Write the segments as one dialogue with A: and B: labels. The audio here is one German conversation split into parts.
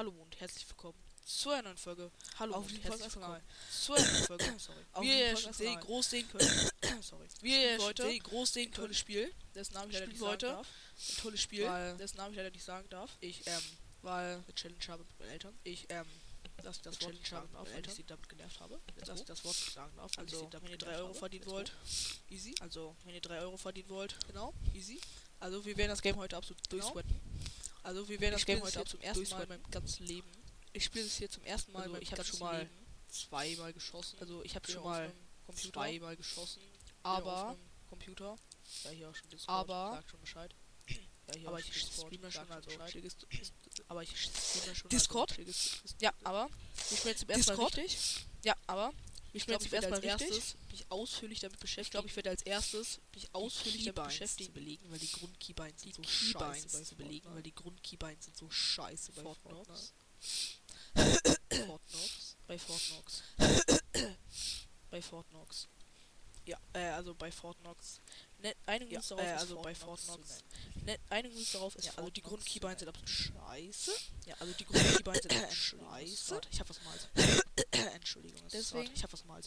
A: Hallo und herzlich willkommen zu einer neuen Folge. Hallo
B: Auf
A: und herzlich willkommen zu einer neuen Folge. Sorry.
B: Auf
A: Wie ihr sehr groß sehen könnt. Sorry. Wie ihr heute
B: groß sehen
A: ein tolles. Spiel, dessen Namen ich leider nicht
B: heute
A: darf. Ein tolles Spiel,
B: Weil-
A: dessen Namen ich leider nicht sagen darf. Ich ähm
B: Weil
A: eine Challenge habe mit meinen Eltern. Ich ähm dass ich das
B: Eine
A: Wort
B: Challenge
A: sagen
B: habe
A: weil
B: meinen
A: ich sie damit genervt habe. Dass ich das Wort nicht sagen darf,
B: Also, wenn ihr
A: 3
B: genervt
A: Euro verdienen wollt. Easy. Also, wenn ihr 3 Euro verdienen wollt. Genau. Easy. Also, wir werden das Game heute absolut
B: Genau.
A: durchsweaten. Also, wir werden das Game
B: spiele
A: heute
B: hier
A: zum ersten Mal in meinem ganzen Leben. Ich spiele es hier zum ersten Mal
B: Also,
A: in
B: ich hab
A: ganzen
B: schon mal
A: Leben zweimal geschossen. Also, ich habe schon mal
B: Computer.
A: zweimal geschossen.
B: Aber-
A: Computer. Ja, hier auch schon Discord.
B: Aber-
A: Sagt schon Bescheid. Ja, hier
B: Aber
A: auch
B: ich
A: Discord,
B: streame schon, also
A: Aber ich streame schon.
B: Discord?
A: Also, schickes- ja, aber ich jetzt zum ersten Mal
B: Discord?
A: richtig. Ja, aber ich bin
B: glaub,
A: jetzt
B: ich werde als
A: richtig.
B: erstes
A: mich ausführlich damit beschäftigen. Ich glaube, ich
B: glaube,
A: werde als erstes mich ausführlich damit beschäftigen.
B: belegen, weil die Grundkeybinds sind so scheiße
A: zu
B: zu
A: belegen, weil
B: die Grundkeybinds sind so scheiße
A: bei
B: bei.
A: Fortnite. Fortnox. Bei Fortnox. bei Fortnox. Ja, äh, also bei Fortnox. Ne, einigen wir uns
B: Ja,
A: darauf,
B: äh, also bei
A: Fortnox
B: Fortnox
A: zu nennen. Ne, einigen wir uns darauf, ist
B: Ja, also die Grundkeybinds sind absolut scheiße.
A: Ja, also die Grundkeybinds sind absolut
B: Scheiße.
A: Ich hab was mal.
B: Entschuldigung, es
A: Deswegen-
B: ich hab was mal.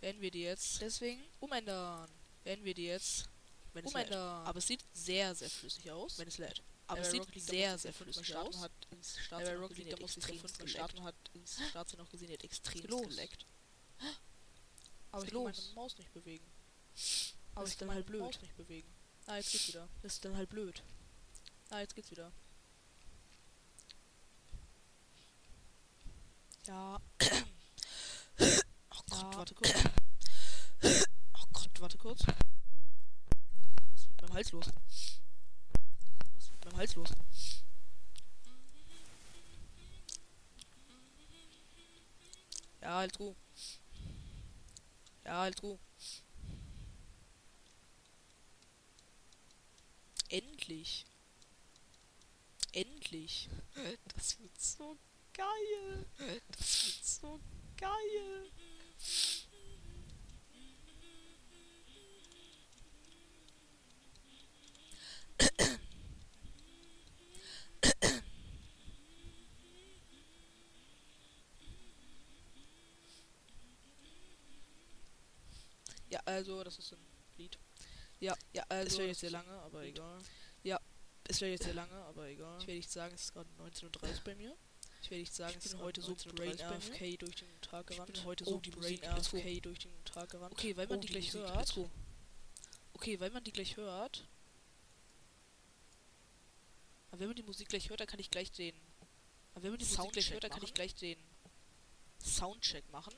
A: Werden wir die jetzt
B: Deswegen
A: umändern. Werden wir die jetzt
B: wenn es lädt.
A: umändern. Aber es sieht sehr, sehr flüssig aus.
B: wenn es lädt.
A: Aber
B: Äh,
A: es
B: bei
A: sieht sehr, sehr flüssig aus.
B: hat ins
A: bei da muss ich
B: extrem
A: starten, hat ins Startsein noch gesehen, hat extrem geleckt. Aber ich kann meine? Maus nicht bewegen.
B: Das
A: Aber
B: ist dann halt blöd.
A: Nicht bewegen. Ah, jetzt geht's wieder.
B: Das ist dann halt blöd.
A: Ah, jetzt geht's wieder. Ja.
B: Oh Gott,
A: Ja.
B: warte kurz. Oh Gott, warte kurz. Was ist mit meinem Hals los? Was ist mit meinem Hals los?
A: Ja, halt Ruhe. Ja, halt Ruhe. Endlich. Endlich.
B: Das wird so geil. Das wird so geil.
A: Ja, also, das ist ein Lied. Ja, ja, also.
B: Es wäre jetzt sehr lange, aber egal.
A: Es wäre jetzt sehr lange, aber egal.
B: Ich
A: will nicht sagen, es ist gerade 19.30 Uhr bei mir. Ich will nicht sagen,
B: Ich
A: es
B: bin
A: ist
B: heute so brain
A: AFK durch den Tag
B: Ich
A: gerannt.
B: bin heute
A: oh,
B: so
A: die
B: brain AFK
A: durch den Tag gerannt.
B: Okay, weil man
A: Oh,
B: die
A: die
B: gleich
A: Musik,
B: hört.
A: Okay, wenn man die gleich hört. Aber wenn man die Musik gleich hört, dann kann ich gleich den. Aber wenn man die Musik gleich
B: Soundcheck
A: hört, dann kann ich gleich den Soundcheck machen.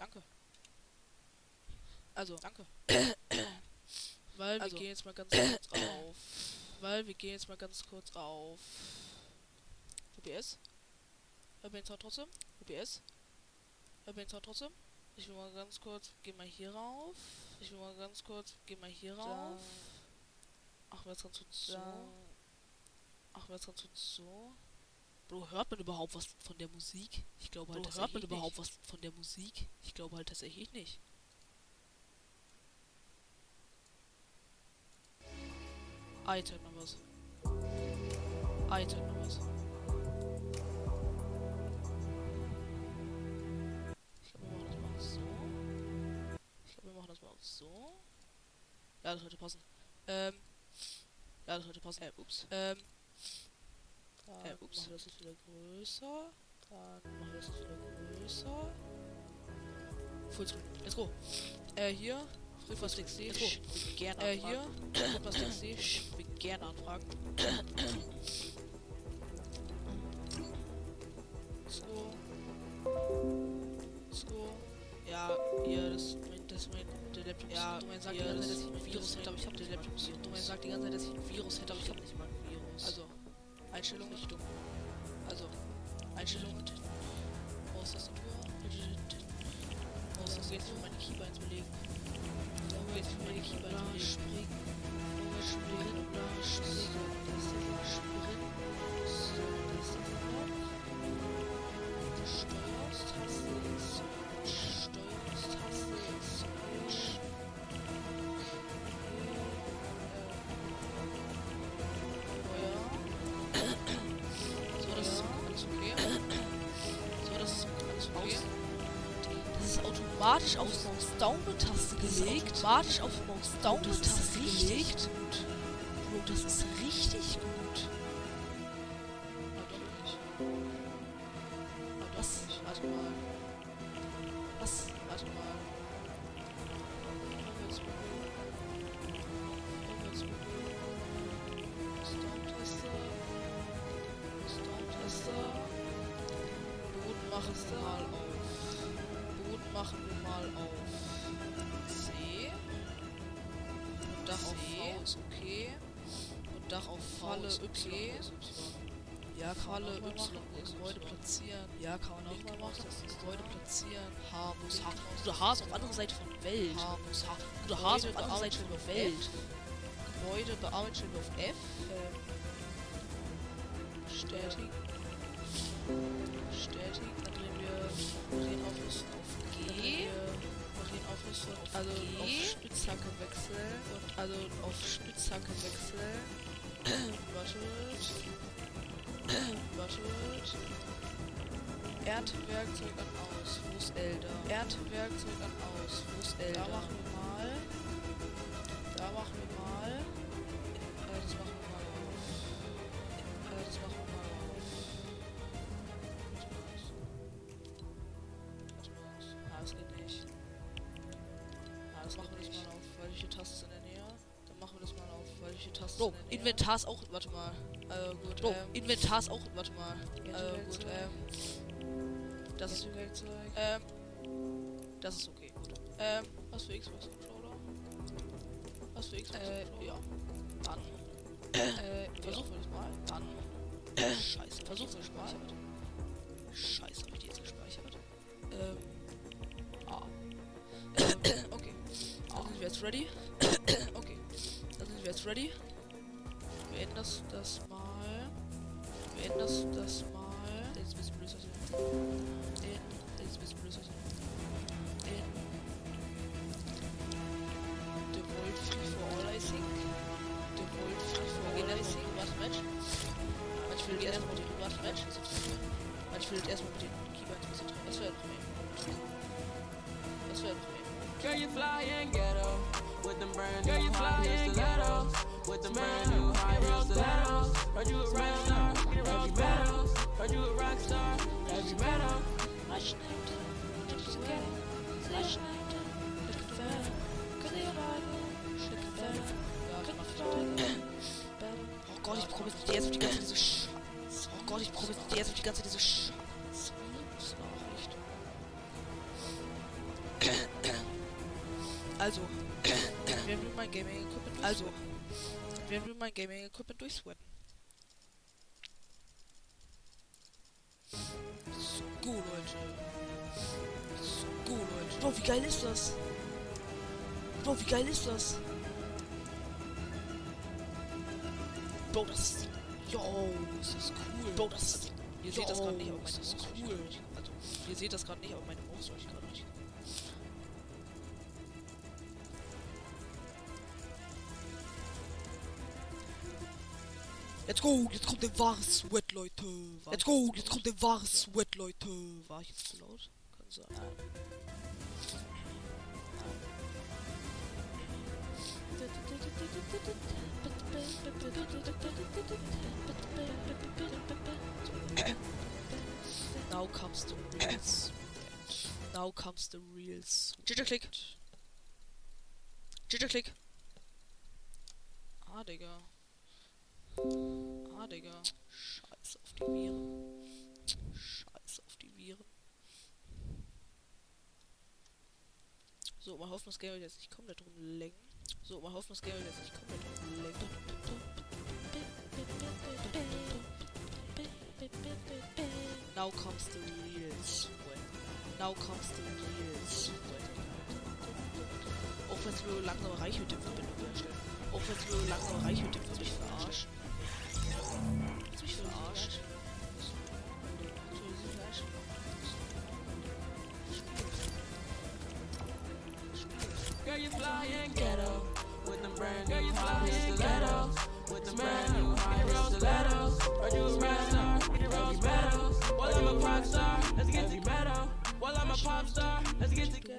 A: Danke. Also, danke. Weil wir
B: Also.
A: gehen jetzt mal ganz kurz auf. Weil wir gehen jetzt mal ganz kurz auf. OBS. Den Sound trotzdem? OBS. Den Sound trotzdem? Ich will mal ganz kurz, geh mal hier rauf. Ich will mal ganz kurz, geh mal hier rauf. Ach, wer ist ganz kurz so? Ach, ist ganz kurz so? Bro, hört man überhaupt was von der Musik? Ich glaube halt,
B: Bro,
A: hört man überhaupt was von der Musik? Ich glaube halt tatsächlich nicht. Ah, jetzt hört man was. Ah, jetzt hört man was. Ich glaube, wir machen das mal so. Ich glaube, wir machen das mal so. Ja, das sollte passen. Ähm. Ja, das sollte passen. Äh, ups. Ähm. Dann
B: Äh, ups.
A: machen wir das jetzt wieder größer. Dann machen wir das jetzt wieder größer. Fullscreen. Let's go. Äh, hier. Frühfast
B: Let's
A: XD.
B: go. Gerne
A: Äh, hier. Ich will gerne anfragen. So. So. Ja, hier, das, das mein, der Laptop
B: Ja,
A: ist. Dumme sagt die ganze Zeit,
B: das-
A: dass ich ein Virus hätte, aber ich
B: mein
A: den Laptop nicht. Dumme sagt die ganze Zeit, dass ich ein Virus hätte, aber ich habe nicht mal ein
B: Virus.
A: Also, Einstellungen. Nicht dumm. Also, Einstellungen. Maustastatur. Maustastatur. jetzt für meine Keybinds belegen. So, jetzt für meine Keybinds belegen.
B: springen.
A: Springen und springen. Ist der Springen.
B: Automatisch auf Maus Down-Taste gelegt. Automatisch auf Maus Down-Taste gelegt. Bro, das ist richtig gut. Von Welt.
A: Gebäude bearbeiten wir auf F.
B: Bro. Inventar ist auch.
A: Warte mal. Äh, gut,
B: Bro,
A: ähm,
B: Inventar ist auch.
A: warte mal. Äh, gut, ähm. Das ist ähm. Das ist okay, gut. Ähm, was für Xbox Controller? Was für Xbox
B: Äh,
A: Controller?
B: ja.
A: Dann.
B: Äh,
A: Versuchen wir das mal. Dann.
B: Scheiße,
A: Versuchen wir das mal.
B: gespeichert. Scheiße, hab ich die jetzt gespeichert. Ähm. Ah.
A: Ähm, okay. Dann sind wir jetzt ready. okay. Dann sind wir jetzt ready. Ändern das, das mal. Wir ändern das, das mal. Jetzt ein bisschen blöd. In. Jetzt ein bisschen blöd. In. The World Free for All, I think. The World Free for All, I think. Was Match? Manch will erstmal mit dem privaten Match. Manch will erstmal mit den ein bisschen drin. Das wäre Problem. Das wäre Problem.
C: Girl, you fly and ghetto with them brand Girl, you fly and ghetto with them brand new high heel stilettos. Heard you a rock star, heavy metals. Heard you a rock star, heavy metal.
B: Oh Gott, ich brauche jetzt die ganze Zeit diese Sch. Oh Gott, ich brauche jetzt die ganze Zeit diese Sch. Also,
A: Wir haben mein Gaming Equipment
B: also,
A: Wir haben mein Gaming Equipment durchsweaten. So Leute. So Leute.
B: Bro, wie geil ist das? Bro, wie geil ist das? Bro, das ist. Yo,
A: Das ist cool.
B: Bro, das ist.
A: Ihr seht das gerade nicht, aber
B: Yo,
A: meine Maus
B: cool.
A: Also, ihr seht das gerade nicht, aber meine Maus leuchtet gerade
B: Let's go, jetzt kommt der wahre Sweat, Leute. Let's go, jetzt kommt der wahre Sweat, Leute.
A: War ich jetzt zu laut? Kann sein. Now comes the reals. Now comes the
B: Click. Jitter Click.
A: Ah, Digga. Ah, Digga. Scheiß auf die Viren. Scheiß auf die Viren. So, mal hoffen, das Game wird jetzt nicht komplett rumlenken. So, mal hoffen, das Game wird jetzt nicht komplett rumlenken. Now comes the sweat. Now comes the sweat. Auch wenn es nur langsame Reichweite-Verbindung herstellt. Auch wenn es nur langsame Reichweite wird mich verarscht. Verarscht?
C: Girl, you fly and ghetto with them brand Girl, you fly and stilettos with them brand new high stilettos. Heard you a rock star, heavy metals. Well, I'm a pop star, let's get together. Well, I'm a pop star, let's get together.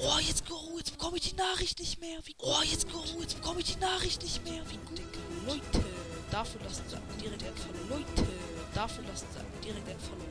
A: Oh, jetzt go, jetzt bekomme ich die Nachricht nicht mehr. Wie oh, jetzt go, jetzt bekomme ich die Nachricht nicht mehr. Wie gut. Leute, dafür lassen sie direkt ein Follow. Leute, dafür lassen sie direkt ein Follow.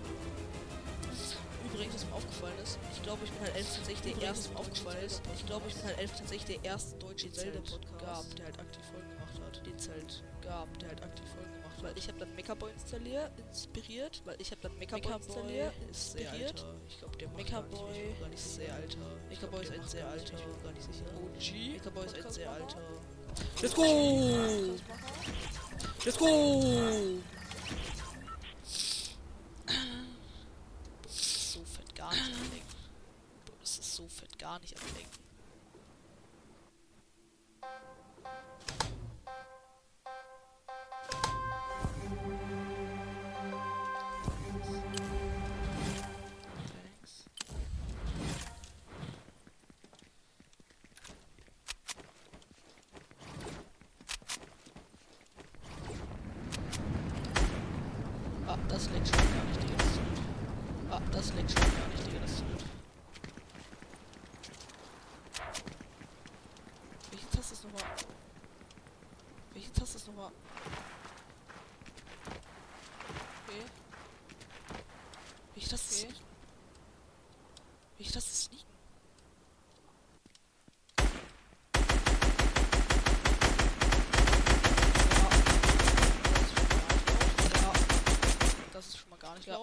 A: Übrigens, was mir aufgefallen ist, ich glaube, ich bin halt 11 tatsächlich der erste aufgefallen ist. Ich glaube, ich bin halt 11 tatsächlich der erste deutsche Zelda-Podcast gab, der halt aktiv Folgen gemacht hat. Den es halt gab, der halt aktiv Folgen gemacht hat. Weil ich habe dann Mechaboy installiert, inspiriert, weil ich habe dann Mechaboy installiert, ist alter. Ich glaube, der Mechaboy nicht sehr alter. Mechaboy ist ein sehr alter, gar nicht sicher. OG. Mechaboy ist ein sehr alter. Let's go! Let's go! so fett gar nicht ablenken. Das ist so fett gar nicht ablenken.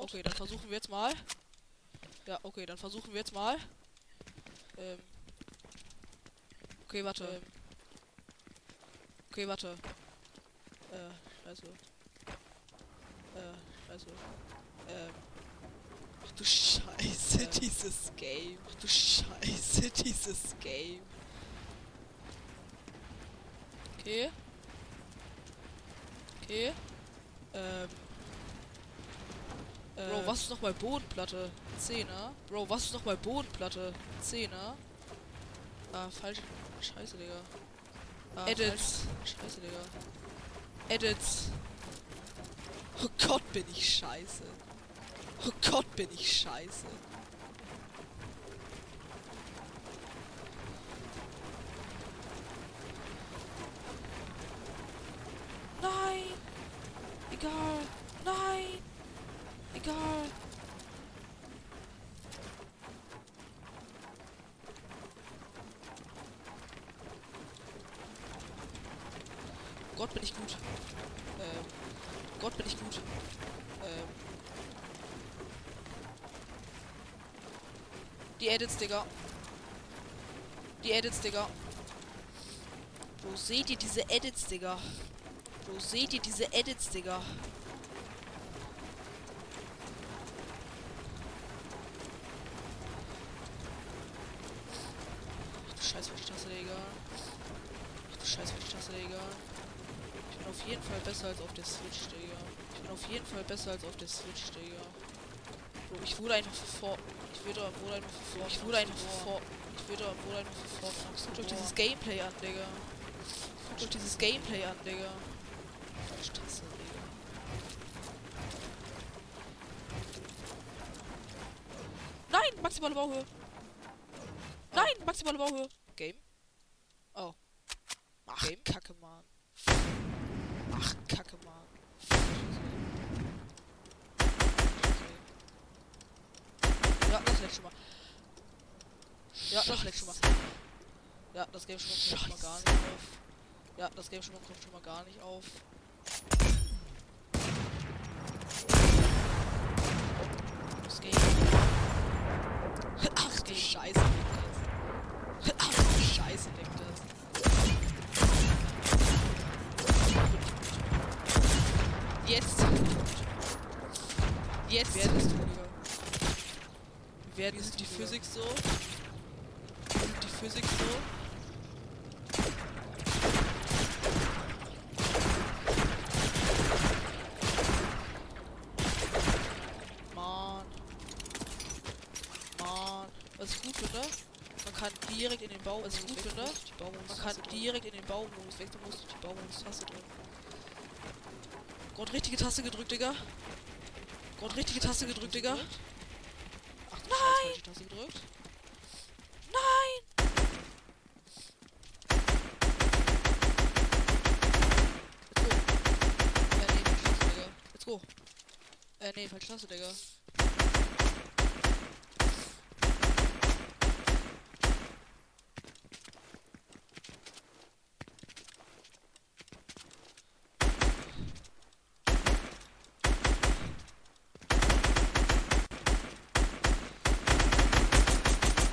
A: Okay, dann versuchen wir jetzt mal. Ja, okay, dann versuchen wir jetzt mal. Ähm. Okay, warte. Ähm. Okay, warte. Äh, scheiße. Äh, scheiße. Ähm. Ach du Scheiße,
B: Äh.
A: dieses Game. Ach du Scheiße, dieses Game. Okay. Okay. Ähm. Bro,
B: Äh,
A: was ist noch bei Bodenplatte? Zehner. Bro, was ist noch bei Bodenplatte? Zehner. Ah, falsch. Scheiße, Digga. Ah, Edits. Scheiße, Digga. Edits. Oh Gott, bin ich scheiße. Oh Gott, bin ich scheiße. Nein! Egal! Nein! Egal! Gott bin ich gut. Ähm, Gott bin ich gut. Ähm. Die Edits, Digga. Die Edits, Digga. Wo seht ihr diese Edits, Digga? Wo seht ihr diese Edits, Digga? Ach du scheiß falsche Tasse, Digga. Ach du scheiß falsche Tasse, Digga. Ich bin auf jeden Fall besser als auf der Switch, Digga. Ich bin auf jeden Fall besser als auf der Switch, Digga. Bro, ich wurde einfach vor. Ich wurde, wurde einfach vor. Ich wurde einfach vor. Ich wurde, wurde einfach vor. Guckt euch dieses Gameplay an, Digga. Guckt euch dieses Gameplay an, Digga. Tasse, Digga. Nein, maximale Bauhöhe. Nein, maximale Bauhöhe. Game. Oh. Ach, Kacke, Mann. Ach, Kacke, Mann. Ja, das leckt schon mal. Ja, das leckt schon mal. Ja, das Game schon mal kommt schon mal gar nicht auf. Ja, das Game schon mal kommt schon mal gar nicht auf. Das Game. Ach du Scheiße, denkt das. Ach du Scheiße, denkt das. Jetzt. Jetzt.
B: Wer ist du, Digga?
A: Wir werden ist die Physik so. Die Physik so. Mann. Mann. Was ich gut finde, man kann direkt in den Bau. Was ich gut finde, man kann direkt in den Baumodus wechseln, musst du die Baumodus-Taste drücken. Gott, richtige Taste gedrückt, Digga. Gott, richtige Taste gedrückt, Digga. Ach Nein! Ich Taste gedrückt.
B: Nein!
A: Let's go. Äh, nee, falsche Taste, Digga. Let's go. Äh, nee, falsche Taste, Digga.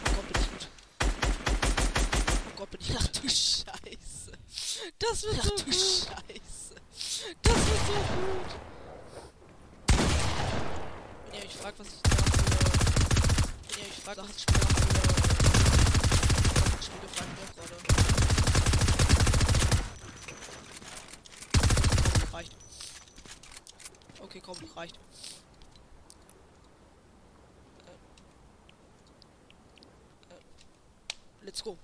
A: Oh Gott, bin ich gut. Oh Gott, bin ich
B: Ach
A: gut.
B: du Scheiße.
A: Das wird
B: Ach
A: so
B: du
A: gut.
B: Scheiße.
A: Das wird so gut. Wenn ihr euch fragt, was ich da für... Wenn ihr euch fragt, was ich spiele, Sachen spiele, fragt mich auch gerade. Komm, reicht. Okay, komm, reicht. Äh, äh, Let's go.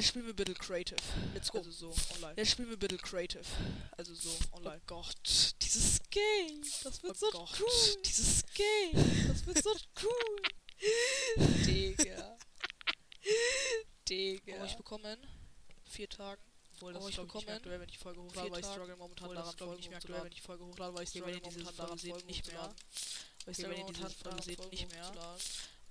A: Jetzt spielen wir bitte Creative. Let's go.
B: Also so, online.
A: Jetzt spielen wir bitte Creative. Also so, online.
B: Oh Gott, dieses Game. Das wird
A: Oh
B: so
A: Gott.
B: cool. Dieses Game. Das wird so cool.
A: Digga.
B: Digga.
A: Oh, ich bekomme in vier Tagen.
B: Obwohl, das
A: oh, ich
B: ich, nicht
A: bekomme
B: mehr wenn ich die Folge hochlade,
A: vier
B: weil ich struggle momentan
A: Obwohl,
B: daran, Folgen
A: nicht mehr aktuell, wenn ich die Folge hochlade, weil ich struggle momentan daran, Folgen
B: nicht mehr.
A: Weil ich struggle momentan daran, Folgen
B: nicht mehr.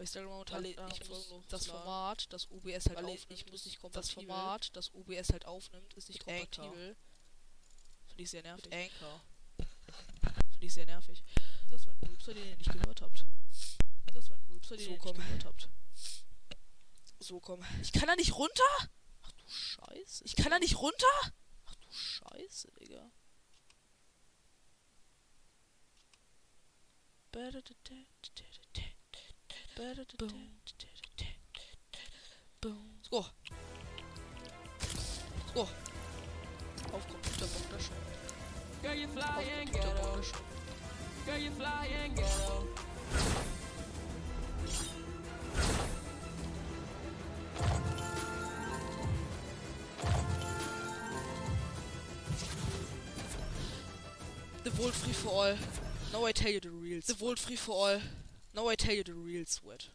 A: Ich struggle momentan
B: ich muss
A: das. Format, das OBS halt aufnimmt,
B: ich muss nicht
A: das
B: kompatibel.
A: Format, das OBS halt aufnimmt, ist nicht kompatibel. Finde ich sehr nervig.
B: Anchor.
A: Finde ich sehr nervig.
B: Das war ein Rülpser, den ihr nicht gehört habt. Das war ein Rülpser, den ihr nicht gehört habt.
A: So, komm.
B: Ich kann da nicht runter?
A: Ach du Scheiße.
B: Ich kann da nicht runter?
A: Ach du Scheiße, Digga.
B: Boom.
A: Let's go. Let's go. Auf Computerbock.
C: Girl, you fly and ghetto. Girl, you fly and ghetto.
A: The Vault free for all. Now I tell you the real. The Vault free for all. Now I tell you the real sweat.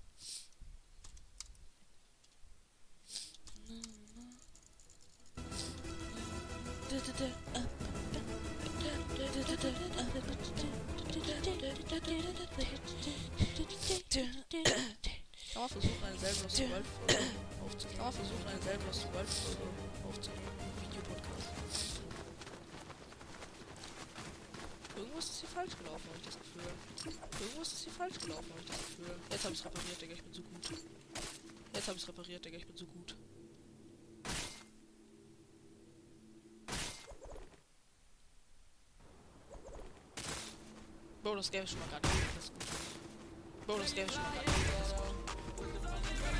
A: Kann man versuchen, eine selber Lost World Folge aufzunehmen? Kann man versuchen, eine selber Lost World Folge aufzunehmen? Gelaufen, habe ich das Gefühl. Irgendwas ist hier falsch gelaufen, habe ich das Gefühl. Jetzt habe ich repariert, Digga, ich bin so gut. Jetzt habe ich repariert, Digga, ich bin so gut. Bro, das Game ist schon mal gar nicht das ist gut. Bro, das Game ist schon mal gar nicht das ist gut.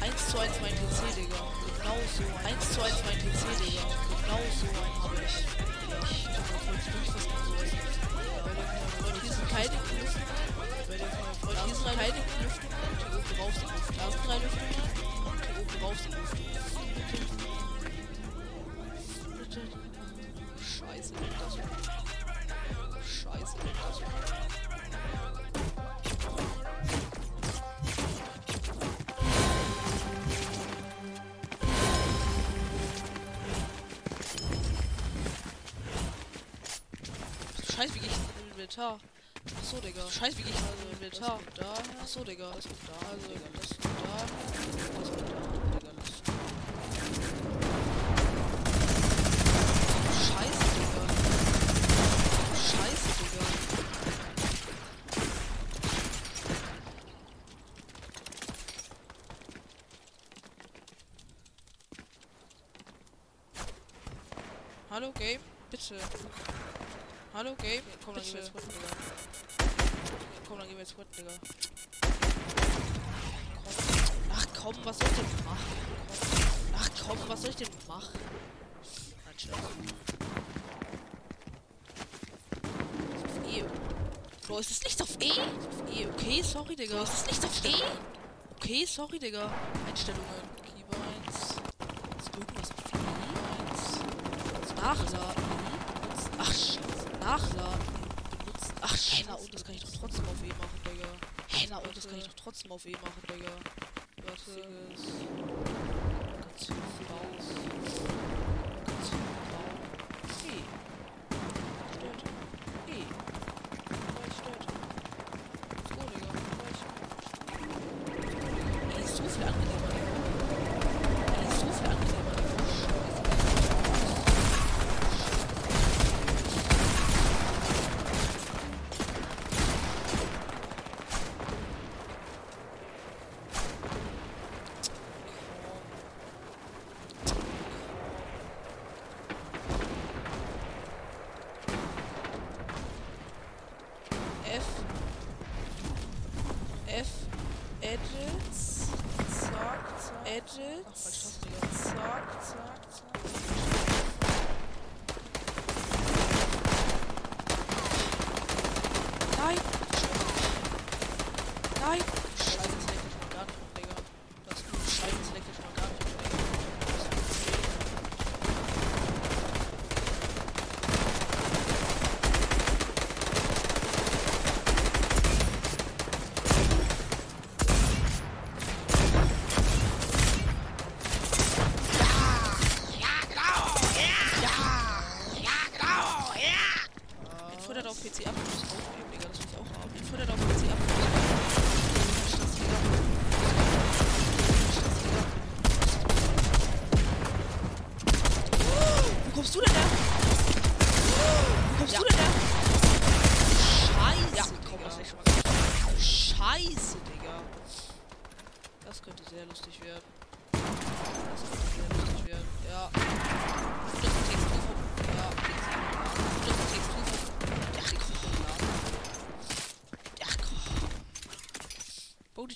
A: 1 zu 1 mein TC, Digga. Genau so. 1 zu 1 mein TC, Digga. Genau so einen habe ich. Ich wollte wirklich was anderes. Freund, hier sind keine dem Freund, hier sind keine. Und hier oben drauf sind Lüften. Da sind drei Lüften. Und hier oben drauf sind Lüften. Scheiße. Scheiße, Inventar? Achso, Digga. Scheiße, wie gehe ich in Inventar? Das da. Achso, Digga. Das da. Also, Digga, das da. Das da. Okay, sorry, Digga. Das ist nicht so okay. Okay, sorry, Digga. Einstellungen. Keeper 1. Ist irgendwas auf Eins. Nachladen. Ach, scheiße. Nachladen. Benutzen. Ach, scheiße. Na, und oh, das kann ich doch trotzdem auf E machen, Digga. Hä, na, und das kann ich doch trotzdem auf E machen, Digga.
B: Warte.
A: Ganz
B: viel raus.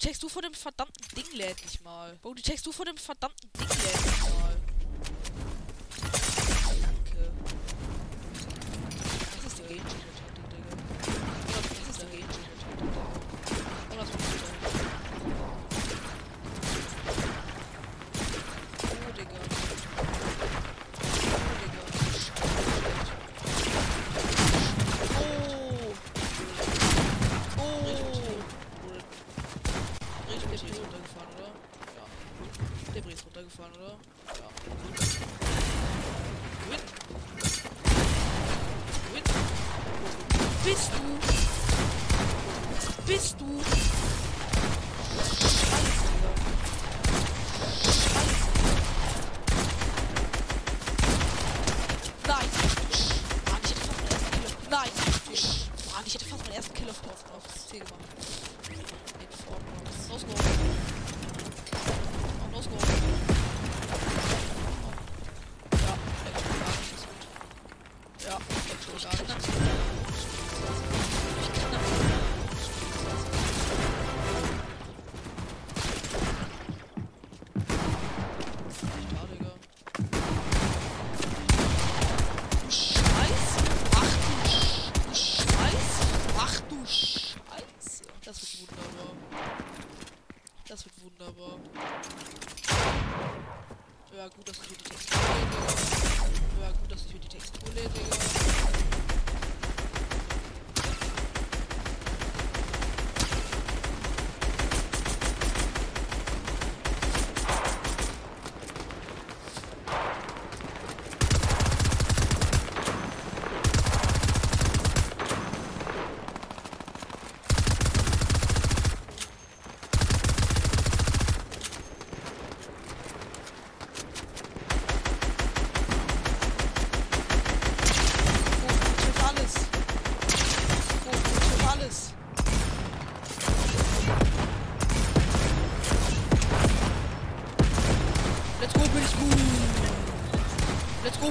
A: checkst du vor dem verdammten Ding lädlich mal. Bro, die checkst du vor dem verdammten bist du? Bist du?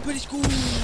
A: Bin ich gut.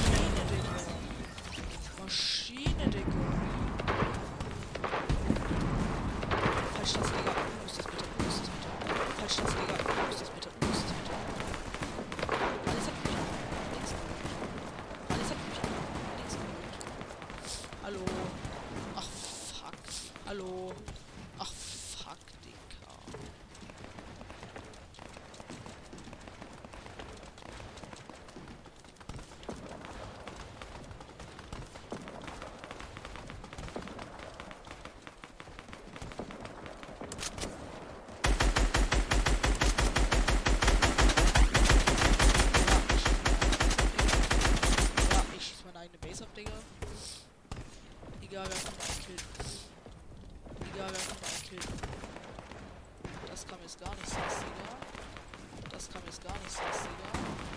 A: kam jetzt gar nicht sexy, Digga. Das kam jetzt gar nicht sexy, Digga.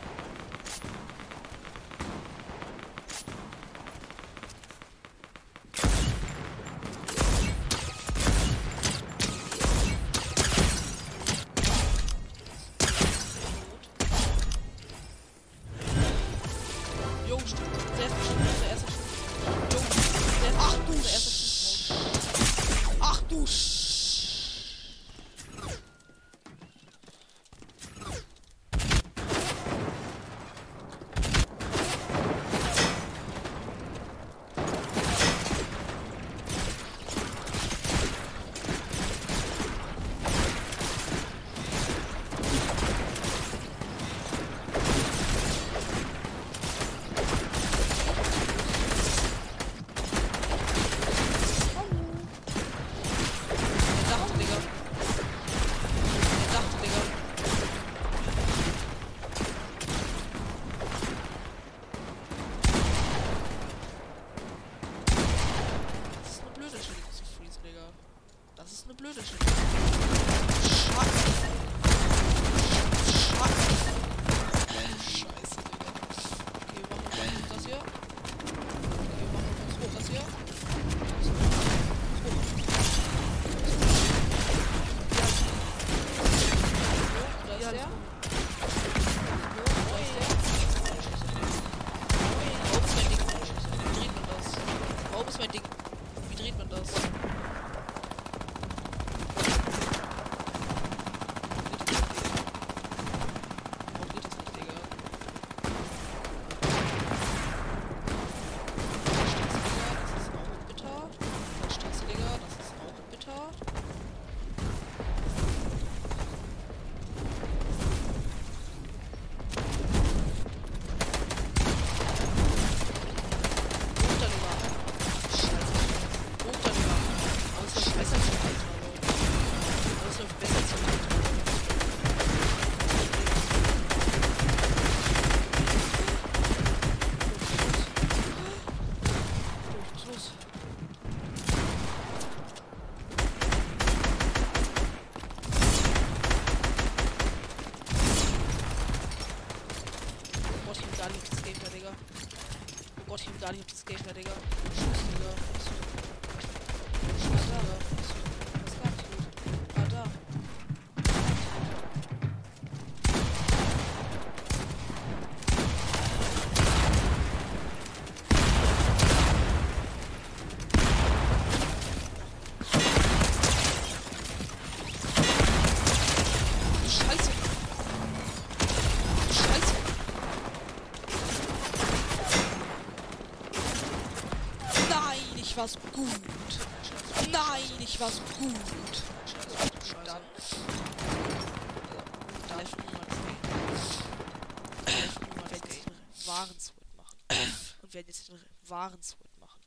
A: Warensword machen.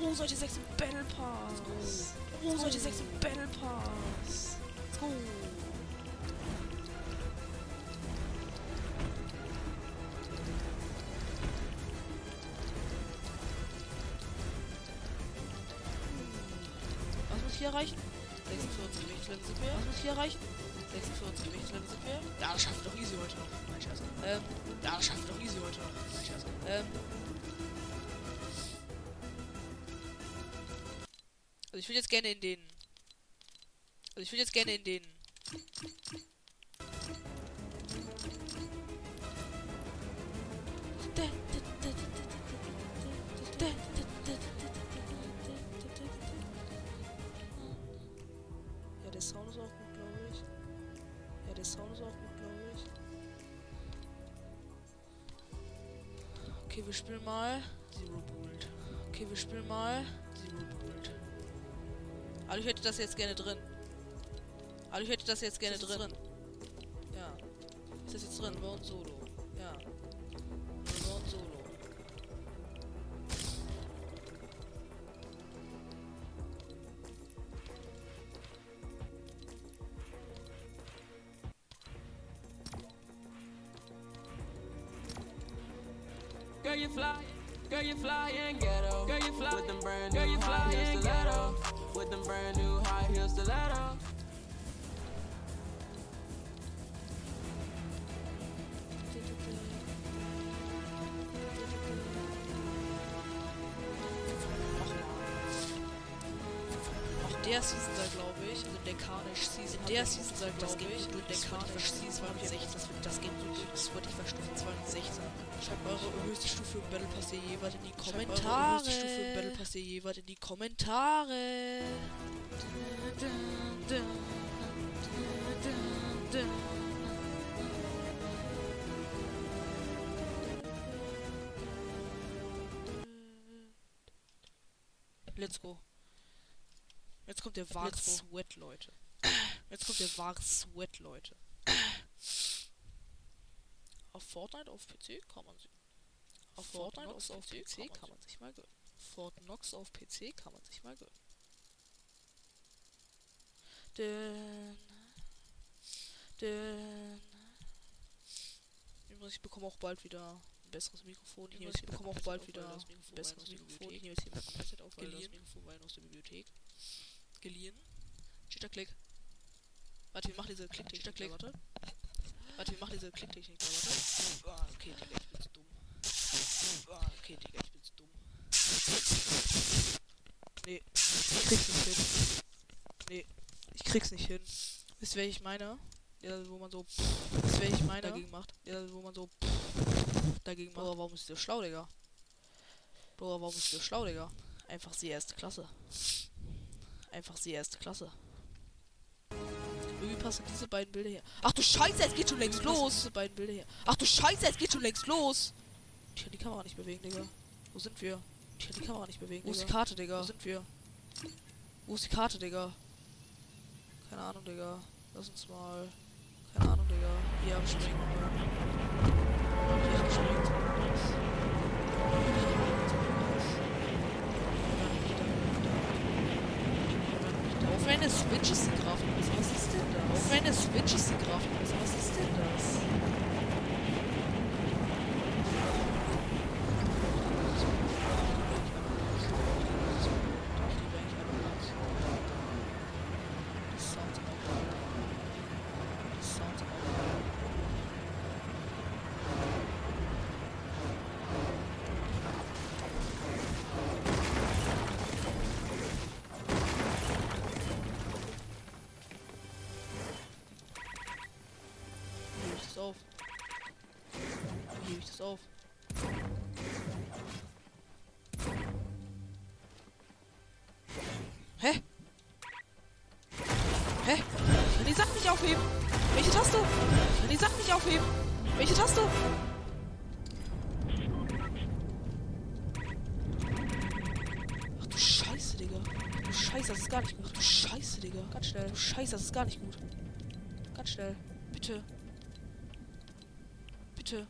A: Oh, solche 6 im Battle Pass. Oh, solche 6 im Battle Pass. Let's go. Erreichen? 46 Gewichtlevel sind wir. Ja, das schaffen wir doch easy heute noch. Nein, Scheiße. Ähm, ja, das schaffen wir doch easy heute noch. Nein, Scheiße. Ähm, Also ich würde jetzt gerne in den. Also ich würde jetzt gerne in den. Das jetzt gerne drin. Aber ich hätte das jetzt gerne drin. Ja. Ist das jetzt drin? Bone Solo. Ja. Bone Solo.
C: Girl, you fly, girl, you fly and ghetto. Girl, you fly with them brand new girl, you fly and ghetto. With them brand new stilettos.
A: Auch der Season da, glaube ich. Also der Carnage Season. Der Season da, glaube ich. Und der Carnage Season 2016. Das, wird, das Game so gut. Das wurde ich verstufen 2016. Schreibt eure höchste Stufe im Battle Pass der jeweils in die Kommentare. Höchste Stufe im Battle Pass der jeweils in die Kommentare. Let's go. Jetzt kommt der wahre Sweat, Leute. Jetzt kommt der wahre Sweat, Leute. Auf Fortnite, auf PC kann man sehen.
B: Auf
A: Fortnite
B: Knox
A: auf PC kann man sich mal gönnen. Fort Knox auf PC kann man sich mal gönnen. Denn, denn, übrigens, ich bekomme auch bald wieder ein besseres Mikrofon. Ich, ich bekomme auch bald wieder ein besseres Mikrofon. Ich nehme jetzt hier Headset auf, weil das Mikrofon aus der Bibliothek. Geliehen. Cheater-Click. Warte, wir machen diese Klick-Technik. Warte. Warte, wir machen diese Klicktechnik da, warte. Ah, okay, Digga, ich bin zu dumm. Ah, okay, Digga, ich bin zu dumm. Nee, ich krieg's nicht hin. Nee, ich krieg's nicht hin. Wisst ihr, wer ich meine? Ja, wo man so wisst ihr, ich meine? Dagegen macht. Ja, wo man so dagegen macht. Bro, warum ist der schlau, Digga? Bro, warum ist der schlau, Digga? Einfach sie erste Klasse. Einfach sie erste Klasse. Irgendwie passen diese beiden Bilder hier. Ach du Scheiße, es geht schon längst los. Diese beiden Bilder hier. Ach du Scheiße, es geht schon längst los. Ich kann die Kamera nicht bewegen, Digga. Wo sind wir? Ich kann die Kamera nicht bewegen. Wo ist die Karte, Digga? Wo sind wir? Wo ist die Karte, Digga? Keine Ahnung, Digga. Lass uns mal. Keine Ahnung, Digga. Hier abspringen. Hier abspringen. Auf meine Switch ist die Grafik besser. Was ist denn das? Auf meine Switch ist die Grafik Scheiße, das ist gar nicht gut. Ganz schnell. Bitte. Bitte.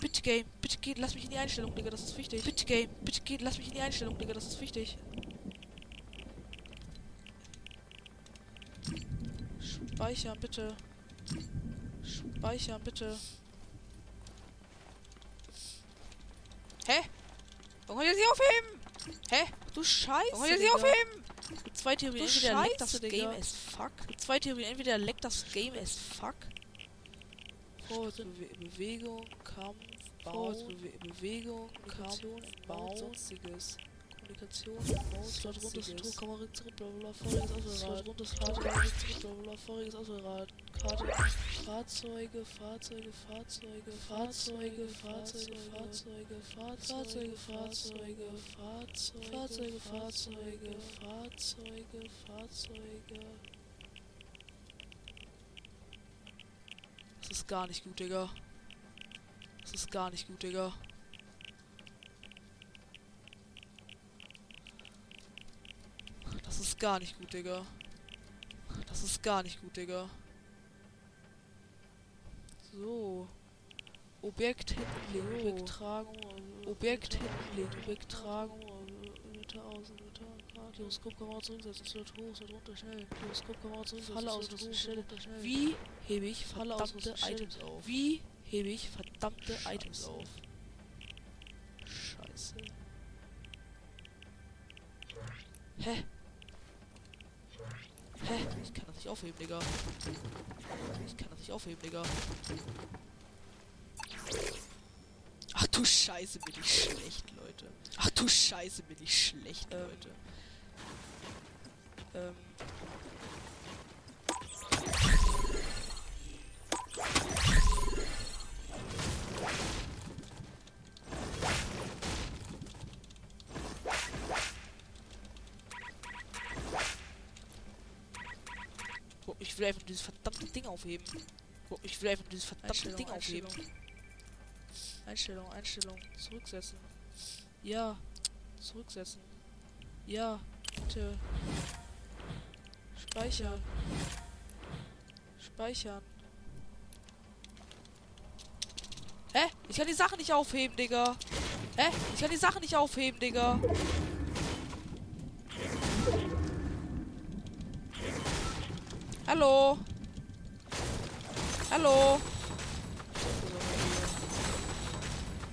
A: Bitte Game, bitte geht, lass mich in die Einstellung, Digga, das ist wichtig. Bitte Game, bitte geht, lass mich in die Einstellung, Digga, das ist wichtig. Speichern, bitte. Speichern, bitte. Hä? Warum kann ich das nicht aufheben? Hä? Du Scheiße. Warum kann ich das nicht aufheben? Es gibt zwei Theorien.
B: Du
A: Entweder leckt das Game as fuck. Es gibt zwei Theorien. Entweder leckt das Game as fuck. Vorwärtsbewe Bewegung, Kampf, Bauen, Vorwärtsbewe Bewegung, Kampf, Bauen, sonstiges. Kommunikation, Maus, dort runter ist Druckkamera zurück, bla bla, voriges Auswahlrad, runter ist Fahrrad, zurück, bla bla, voriges Auswahlrad, Karte, Fahrzeuge, Fahrzeuge, Fahrzeuge, Fahrzeuge, Fahrzeuge, Fahrzeuge, Fahrzeuge, Fahrzeuge, Fahrzeuge, Fahrzeuge, Fahrzeuge, Fahrzeuge, Fahrzeuge. Das ist gar nicht gut, Digga. Das ist gar nicht gut, Digga. Das ist gar nicht gut, Digga. Das ist gar nicht gut, Digga. So. Objekt hinlegen, Objektragung, Objekt hinlegen, Objektragung, Meter außen, Meter, Gyroskopkamera zurücksetzen, Slot hoch, Slot runter, schnell, Gyroskopkamera zurücksetzen, Falle aus, hoch, schnell, Wie hebe ich verdammte Items auf? Wie hebe ich verdammte Items auf? Scheiße. Hä? Hä? Ich kann das nicht aufheben, Digga. Ich kann das nicht aufheben, Digga. Ach du Scheiße, bin ich schlecht, Leute. Ach du Scheiße, bin ich schlecht, Leute. Ähm. Boah, will einfach dieses verdammte Ding aufheben. Ich will einfach dieses verdammte Ding aufheben. Einstellung, Einstellung. Zurücksetzen. Ja. Zurücksetzen. Ja. Bitte. Speichern. Speichern. Hä? Ich kann die Sache nicht aufheben, Digga. Hä? Ich kann die Sache nicht aufheben, Digga. Hallo? Hallo?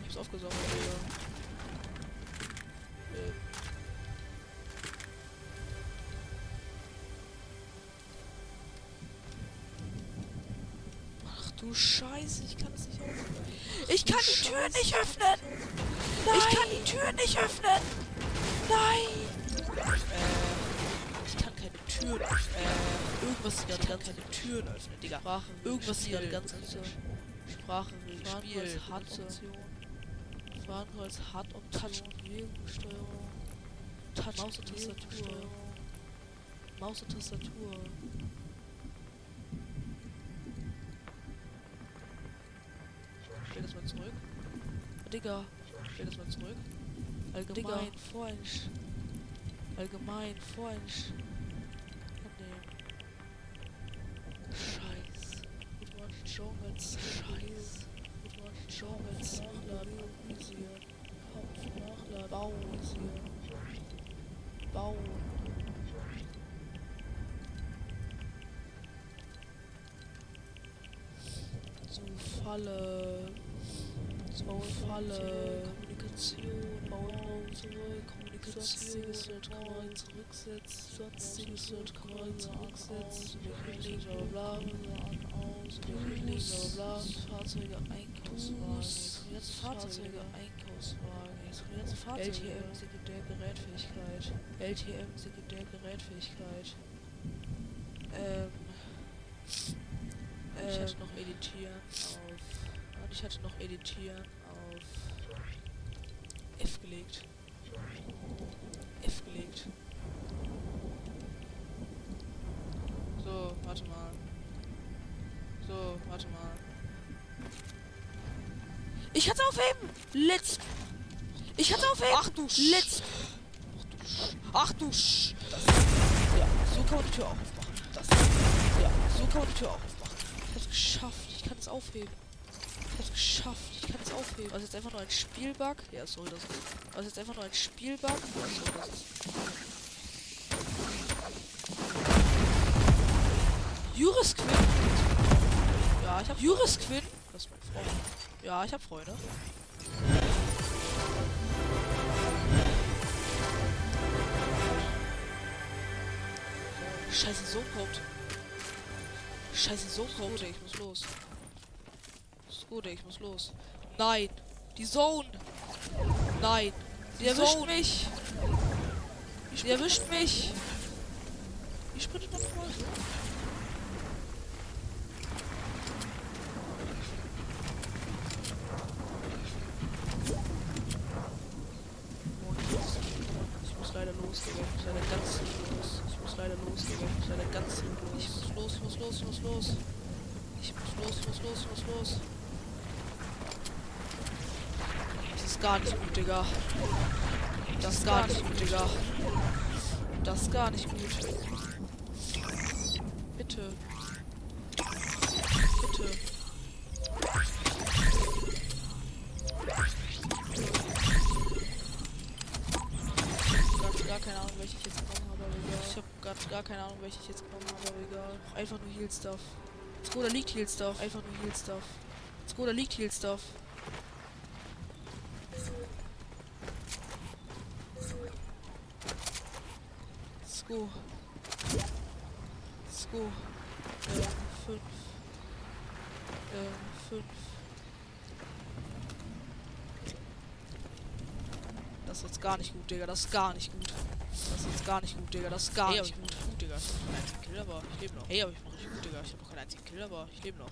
A: Ich hab's aufgesammelt, Digga. Ähm. Ach du Scheiße, ich kann es nicht öffnen. Ich kann die Tür nicht öffnen! Ich kann die Tür nicht öffnen! Keine Türen öffnen, Digga. Sprache, irgendwas hier ganz ganze Sprache, Spiel, Hard-Option. Fahrenkreuz, Hard-Option, Bewegungssteuerung. Touch Maus und Tastatur. Maus und Tastatur. Stell das mal zurück. Digga, stell das mal zurück. Allgemein, Voreinsch. Allgemein, Voreinsch. Jongles. Scheiß. Woodwatch Jongles. Nachladen. Visieren. Kopf. Bauen. Visieren. Bauen. Zu Falle. Zu Falle. Kommunikation. Bauen. Zurück. Kommunikation. Sonstiges zurücksetzen. Sonstiges zurücksetzen. Durchlegen. Bla. Durchlegen. Bla. Fahrzeuge. Einkaufswagen. Jetzt Fahrzeuge. Einkaufswagen. Jetzt Fahrzeuge. LTM. Sekundärgerätfähigkeit. LTM. Sekundärgerätfähigkeit. Ähm. Ich hatte noch editieren auf. Und ich hatte noch editieren auf F gelegt. F gelegt. Ich kann's aufheben! Let's! Ich kann's aufheben! Ach du Let's! Ach du Sch! Das, ja, so kann man die Tür auch aufmachen. Das, ja, so kann man die Tür auch aufmachen. Ich hab's geschafft. Ich kann es aufheben. Ich hab's geschafft. Ich kann es aufheben. Also jetzt einfach nur ein Spielbug. Ja, sorry, das ist. Also jetzt einfach nur ein Spielbug. Ja, sorry, das ist. Juris Quinn. Ja, ich hab Juris Quinn. Das ist meine Frau. Ja, ich hab Freunde. Scheiße, so kommt. Scheiße, so kommt. Ich muss los. Gut, ich muss los. Nein. Die Zone. Nein. Die erwischt mich. Die erwischt mich. Wie sprintet man vor? So? Oh, jetzt. Ich muss leider los, Digga. Ich muss leider ganz dringend los. Ich muss leider los, Digga. Ich muss leider ganz dringend los. Ich muss los, muss los, muss los. Ich muss los, muss los, muss los. Das ist gar nicht gut, Digga. Das ist gar nicht gut, Digga. Das ist gar nicht gut. Bitte. Bitte. Grad gar keine Ahnung, welche ich jetzt genommen habe, aber egal. Ich habe gerade gar keine Ahnung, welche ich jetzt genommen habe, aber egal. Einfach nur Heal Stuff. Skoda liegt Heal Stuff. Einfach nur Heal Stuff. Skoda liegt Heal Stuff. Sko. Sko. Ähm, fünf. Ähm, fünf. Das ist jetzt gar nicht gut, Digga. Das ist gar nicht gut. Das ist jetzt gar nicht gut, Digga. Das ist gar nicht
B: ich
A: gut.
B: Gut, Digga. Ich hab keinen einzigen Kill, aber ich lebe noch.
A: Hey, aber ich mach richtig gut, Digga. Ich hab noch keinen einzigen Kill, aber ich lebe noch.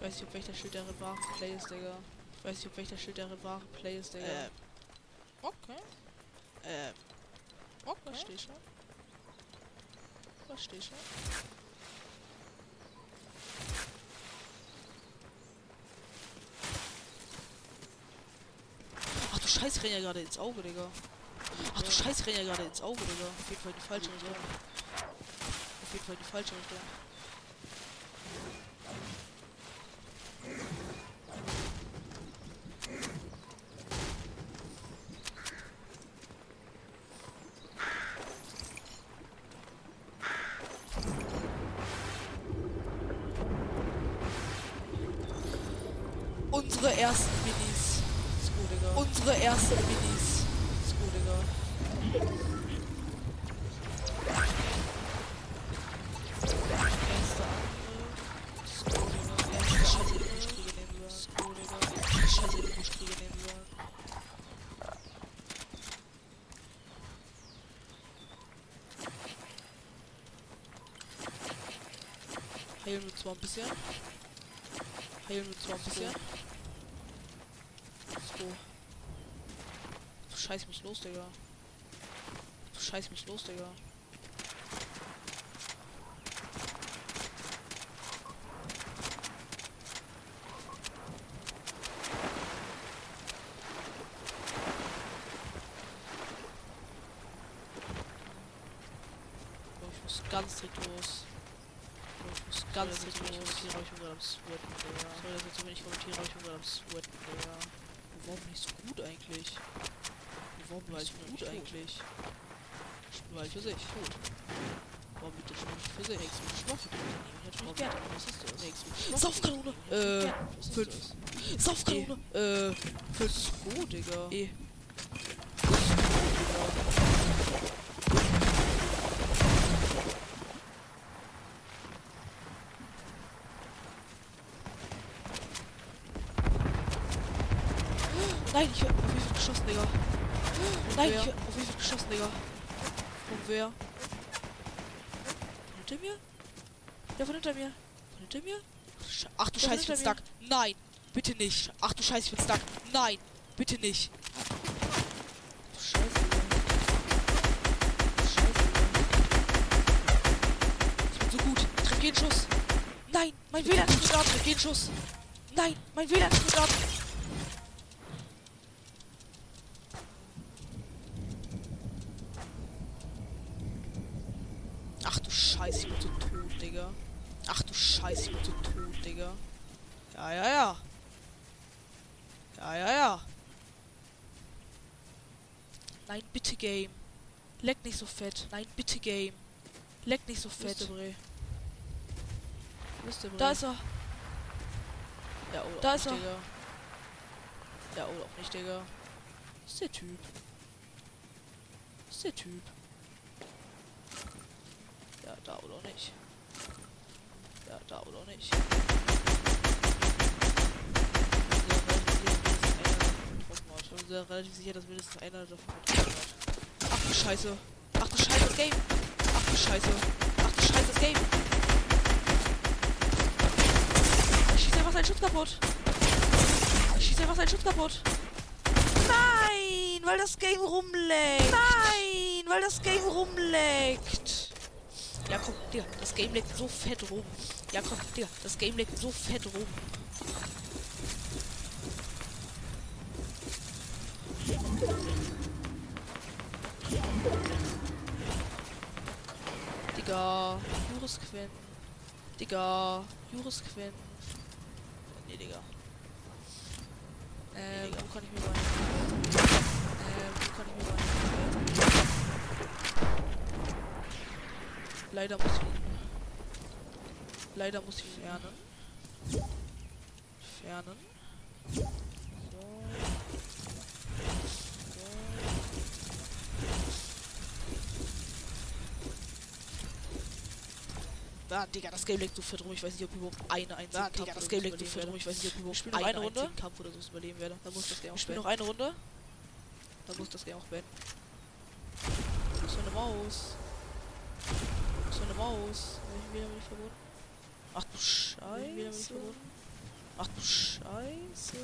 A: Ich weiß nicht, ob welcher Schild der wahre Play ist, Digga. Ich weiß nicht, ob welcher Schild der wahre Play ist, Digga.
B: Ähm. Okay.
A: Ähm,
B: Okay.
A: versteh schon verstehe schon. Ach du Scheiß, renn ja gerade ins Auge, Digga. Ach du Scheiß, renn ja gerade ins Auge, Digga. Auf jeden Fall die falsche Richtung. Auf jeden Fall die falsche Richtung. Zwar ein bisschen. Heilen wir zwar ein bisschen. So. Du scheiß mich los, Digga. Du scheiß mich los, Digga. Oh, Ich muss ganz strikt los. Oh, Ich muss ganz strikt los. Ich kommentiere, bin gerade am Sweaten, Digga. Sorry, dass ich so wenig kommentiere, ich bin gerade am Sweaten, Digga. Warum bin ich so gut eigentlich? Warum bin ich gut eigentlich? Weil ich für sich. Gut. Warum bitte schon nicht für sich? Nächstes Mal schwach. Natürlich gerne. Was ist das? Nächstes Mal schwach. Saufkanone! Äh, fünf. Saufkanone! Äh, fünf. Oh, Digga. Eh. Nein, ich hab auf wie viel geschossen, Digga. Nein, ich hab auf wie viel geschossen, Digga. Von wer? Von hinter mir? Ja, von hinter mir. Von hinter mir? Sche- Ach du Scheiße, ich bin stuck. Nein, bitte nicht. Ach du Scheiße, ich bin stuck. Nein, bitte nicht. Ich bin so gut. Treff jeden Schuss. Nein, mein WLAN ist. Treff jeden Schuss. Nein, mein WLAN ist da. Ach du Scheiße, ich bin so tot, Digga. Ach du Scheiße, ich bin so tot, Digga. Ja, ja, ja. Ja, ja, ja. Nein, bitte Game. Leck nicht so fett. Nein, bitte Game. Leck nicht so fett.
B: Bre.
A: Da ist er. Ja, oder
B: Da ist
A: nicht,
B: er.
A: Digga. Ja, oder auch nicht, Digga. Ist der Typ. Ist der Typ. Ja, da oder nicht. Ja, da oder nicht. Ich bin sehr relativ sicher, dass mindestens einer davon hat. Du Scheiße. Ach du Scheiße, das Game. Ach du Scheiße. Ach du Scheiße, das Game. Ich schieße einfach seinen Schutz kaputt. Ich schieße einfach seinen Schutz kaputt. Nein, weil das Game rumleckt. Nein, weil das Game rumleckt. Ja, komm, Digga, das Game leckt so fett rum. Ja, komm, Digga, das Game leckt so fett rum. Digga, Juris Quinn. Digga, Juris Quinn. Nee, Digga. Ähm, wo kann ich mir rein? Ähm, wo kann ich mir rein? Leider muss ich ihn. Leider muss ich fernen. Fernen. So. So. Ah, Digga, das Game leckt so fett rum. Ich weiß nicht, ob ich überhaupt eine einzige
B: Ah, Digga,
A: Kampf
B: das Game
A: so
B: leckt so fett rum.
A: Ich weiß nicht, ob überhaupt einen
B: eine Runde.
A: Kampf oder so überleben werde. Dann muss das Game auch
B: Ich spiele noch eine Runde.
A: Dann muss das Game auch beenden. Was für eine Maus? Was für eine Maus? Hab ich wieder mit verbunden? Ach du Scheiße. Ach du Scheiße.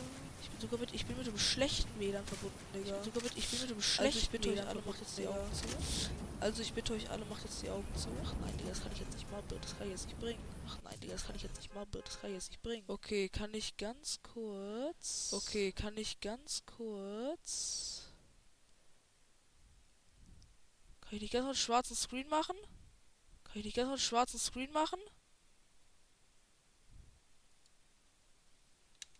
A: Ich bin sogar mit, ich bin mit dem schlechten WLAN verbunden, Digga. Ich bin sogar mit, ich bin mit dem
B: Also
A: schlechten
B: ich bitte euch alle, macht jetzt die. Augen zu. Also ich bitte euch alle, macht jetzt die Augen zu. Ach nein, Digga, das kann ich jetzt nicht machen, das kann ich jetzt nicht bringen. Ach nein, Digga, das kann ich jetzt nicht machen, das kann ich jetzt nicht bringen.
A: Okay, kann ich ganz kurz. Okay, kann ich ganz kurz. Kann ich nicht ganz einen schwarzen Screen machen? Kann ich nicht ganz einen schwarzen Screen machen?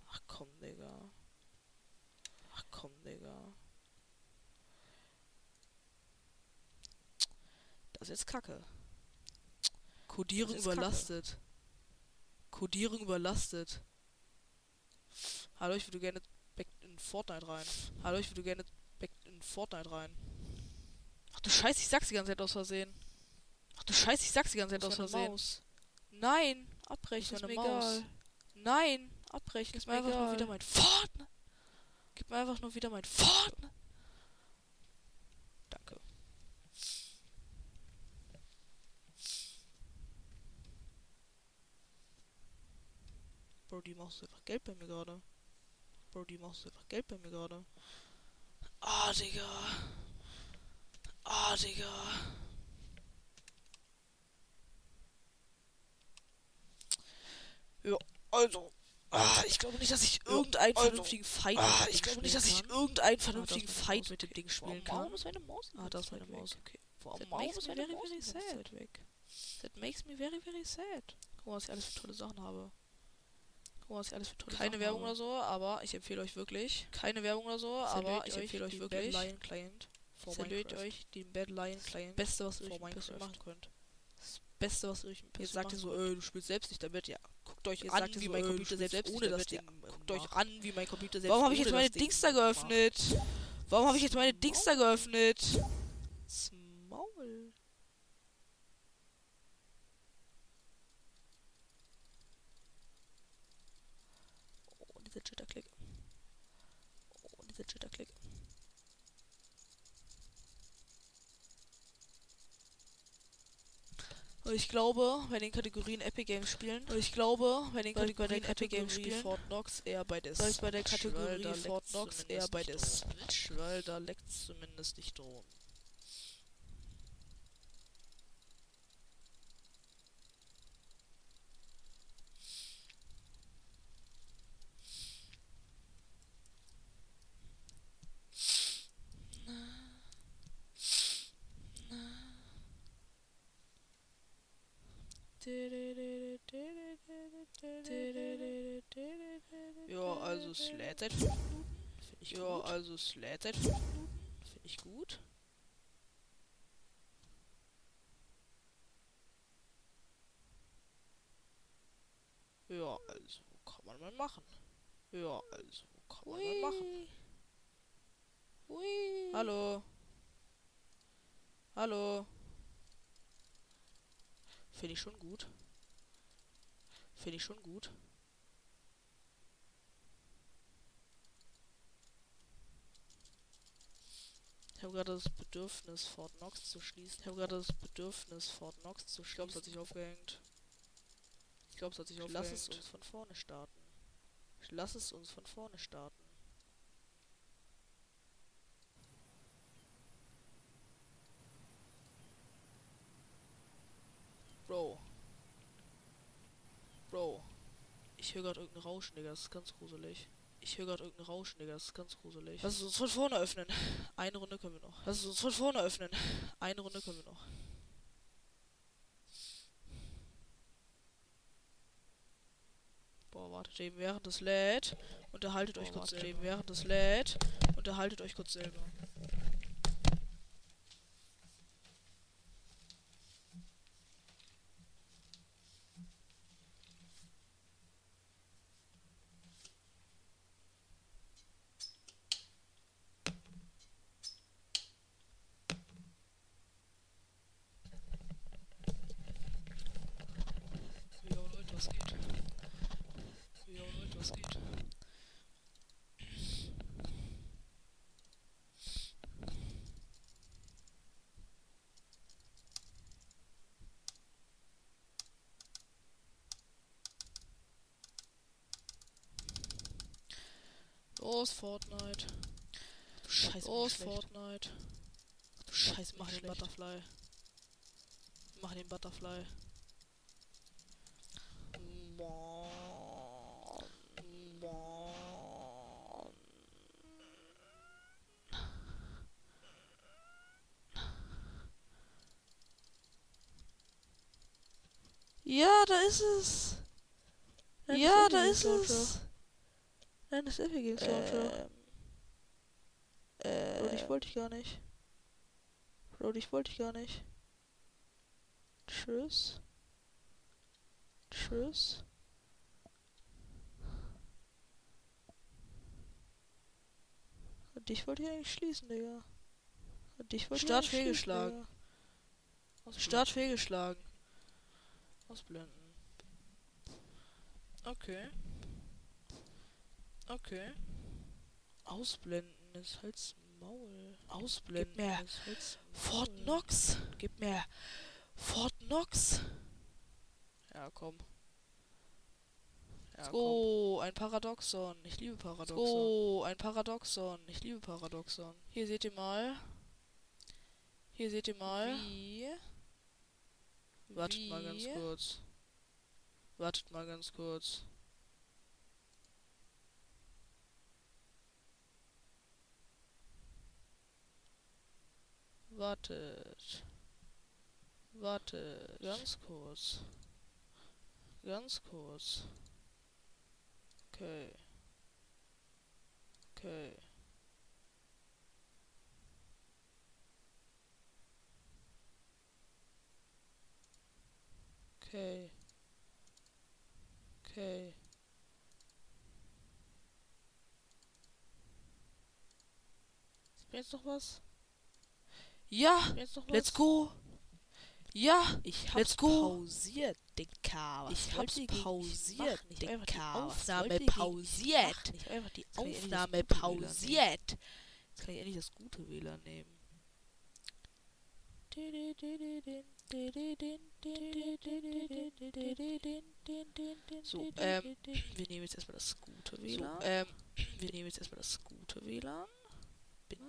A: Ach komm, Digga. Komm, Digga. Das ist jetzt Kacke. Codierung
B: ist Kacke.
A: überlastet. Codierung überlastet. Hallo, ich würde gerne back in Fortnite rein. Hallo, ich würde gerne back in Fortnite rein. Ach du Scheiße, ich sag's die ganze Zeit aus Versehen. Ach du Scheiße, ich sag's die ganze Zeit aus Versehen.
B: Maus.
A: Nein, abbrechen, ist mir
B: Maus.
A: egal. Nein, abbrechen,
B: Ist
A: mir einfach
B: egal.
A: wieder mein Fortnite. Gib mir einfach nur wieder mein Fortnite. Danke. Bro, die Maus ist einfach Geld bei mir gerade. Bro, die Maus ist einfach Geld bei mir gerade. Ah, Digga. Ah, Digga. Ja, also. Ah, ich glaube nicht, dass ich irgendeinen
B: also,
A: vernünftigen Fight
B: ah,
A: mit dem
B: ich
A: Ding
B: glaube nicht,
A: spielen
B: dass ich
A: kann.
B: irgendeinen
A: vernünftigen Fight mit dem Ding spielen kann.
B: Warum ist meine Maus?
A: Ah, das ist meine? Maus, okay.
B: Warum, ist
A: me
B: meine
A: very,
B: Maus
A: very sad.
B: Weg?
A: That makes me very, very sad. Guck mal, was ich alles für tolle Sachen habe. Guck mal, was ich alles für tolle
B: Keine
A: Sachen
B: Werbung
A: habe.
B: oder
A: so, aber ich empfehle euch wirklich. Keine Werbung oder so, aber ich empfehle euch wirklich.
B: Bad Lion Client Minecraft.
A: euch den Bad Lion Client.
B: Beste, was ihr euch machen könnt.
A: Beste, was Ihr PC
B: sagt ihr so, äh, du spielst selbst nicht damit, ja. Guckt euch an, wie
A: so,
B: mein
A: äh,
B: Computer selbst
A: selbst
B: ohne das Ding.
A: ja.
B: Guckt euch an, wie mein Computer selbst
A: Warum habe ich jetzt meine Dings da geöffnet? Warum habe ich jetzt meine Dings da geöffnet?
B: Das Maul.
A: Oh, dieser Jitterklick. Oh, dieser Jitterklick. Ich glaube, bei den Kategorien Epic Games spielen, und ich glaube, bei den
B: Bei,
A: Kategorien Epic Games spielen,
B: Fort Knox eher bei der
A: Soll ich bei der Kategorie
B: weil
A: Fort Knox eher bei. Switch,
B: weil da leckt's zumindest nicht drum.
A: Ja, also es lädt seit 5 Minuten. Finde ich
B: Ja, also es lädt seit 5 Minuten. Finde ich gut. Ja, also kann man mal machen. Ja, also kann man mal machen.
A: Hui.
B: Hallo. Hallo. Finde ich schon gut. Finde ich schon gut. Ich habe gerade das Bedürfnis, Fort Knox zu schließen. Ich habe gerade das Bedürfnis, Fort Knox zu schließen. Ich glaube, es hat sich aufgehängt. Ich glaube, es hat sich aufgehängt. Lass es uns von vorne starten. Ich lass es uns von vorne starten. Bro. Bro. Ich höre gerade irgendein Rauschen, Digga. Das ist ganz gruselig. Ich höre gerade irgendein Rauschen, Digga. Das ist ganz gruselig. Lass es uns von vorne öffnen. Eine Runde können wir noch. Lass es uns von vorne öffnen. Eine Runde können wir noch. Boah, wartet eben während es lädt. Unterhaltet euch
A: Boah,
B: kurz
A: wartet
B: eben während es lädt. Unterhaltet euch kurz selber.
A: Jo Leute, was geht? Jo Leute, was geht? Aus Fortnite.
B: Du Scheiße,
A: Aus
B: schlecht.
A: Fortnite.
B: Du Scheiße,
A: Mach den
B: den Butter.
A: Butterfly. Mach den Butterfly.
B: Ja, da ist es. Ja,
A: das
B: da
A: ist
B: es.
A: Nein, das ist Epic Launcher.
B: Ähm,
A: Bro, dich
B: äh,
A: wollte ich gar nicht. Bro, dich wollte ich gar nicht. Tschüss. Tschüss. Dich wollte ich eigentlich schließen, Digga. Dich wollte
B: Start
A: ich
B: fehlgeschlagen. Start fehlgeschlagen.
A: Ausblenden. Okay. Okay. Ausblenden ist halt's Maul. Ausblenden
B: mir
A: ist halt's
B: Fort
A: Maul.
B: Knox. Gib mir Fort Knox.
A: Ja, komm. Ja,
B: go. Ein Paradoxon. Ich liebe Paradoxon.
A: go. Ein Paradoxon. Ich liebe Paradoxon. Hier seht ihr mal. Hier seht ihr mal.
B: Wie?
A: Wartet mal ganz
B: Wie?
A: kurz. Wartet mal ganz kurz. Wartet. Wartet. Ganz kurz. Ganz kurz. Okay. Okay. Okay. Okay. Ist jetzt noch was?
B: Ja. Let's go. Ja.
A: Ich hab's
B: Let's go.
A: pausiert, Dicker. Was
B: Ich hab's pausiert?
A: Ich die
B: Dicker. Was
A: Aufnahme pausiert. Ich hab einfach die Aufnahme pausiert. Jetzt kann ich endlich das gute WLAN nehmen. So, ähm, wir nehmen jetzt erstmal das gute WLAN.
B: So, ähm,
A: wir nehmen jetzt erstmal das gute WLAN. Bin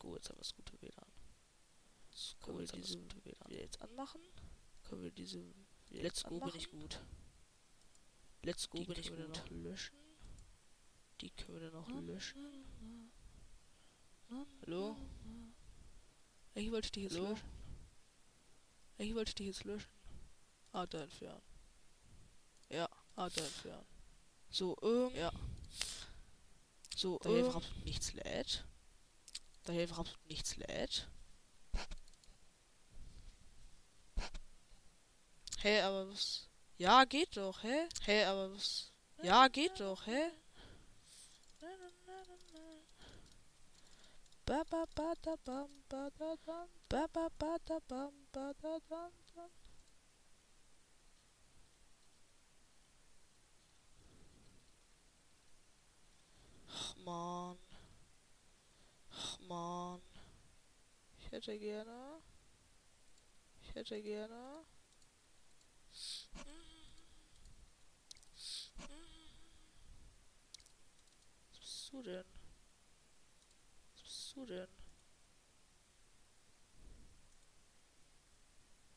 A: so, jetzt haben wir das gute WLAN. Können wir
B: Können wir
A: diese WLAN jetzt anmachen? Können wir diese wieder Let's go bin ich gut. Let's go
B: Die
A: bin ich
B: können wir
A: gut. noch löschen. Die können wir dann noch löschen. Hallo? Ich wollte dich jetzt
B: Hallo?
A: löschen. Ich wollte dich jetzt löschen. Adler entfernen. Ja, Adler entfernen. So, ähm. Ja. So,
B: Da
A: ähm.
B: nichts lädt. Da hier absolut nichts lädt.
A: Hä, aber was? Ja, geht doch, hä? Hä, aber was? Ja, geht doch, hä? Bam. Ach man. Ach man. Ich hätte gerne. Ich hätte gerne. Was bist du denn? Was bist du denn?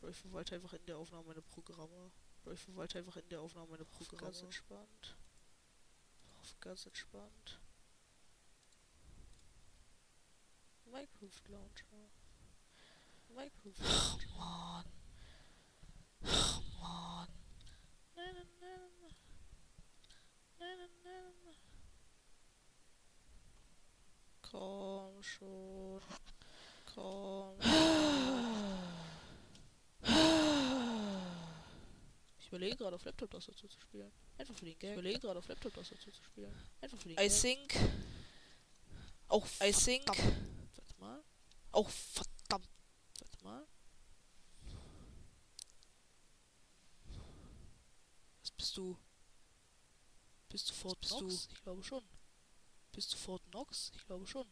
A: Ich verwalte einfach in der Aufnahme meine Programme. Ich verwalte einfach in der Aufnahme meine Programme. Ganz entspannt. Auf ganz entspannt. Minecraft Launcher. Minecraft Launcher.
B: Mann. Ach, Mann.
A: Na, na, na, na. Na, na, na, na. Komm schon. Komm. Ich überlege gerade auf Laptop das dazu zu spielen. Einfach für den Gag. Ich überlege gerade auf Laptop das dazu zu spielen. Einfach für den
B: I
A: Gag.
B: think. Auch I think.
A: Warte mal.
B: Auch verdammt.
A: Warte mal. Was bist du? Bist du Fort
B: bist
A: Knox?
B: du?
A: Ich glaube schon. Bist du Fort Knox? Ich glaube schon.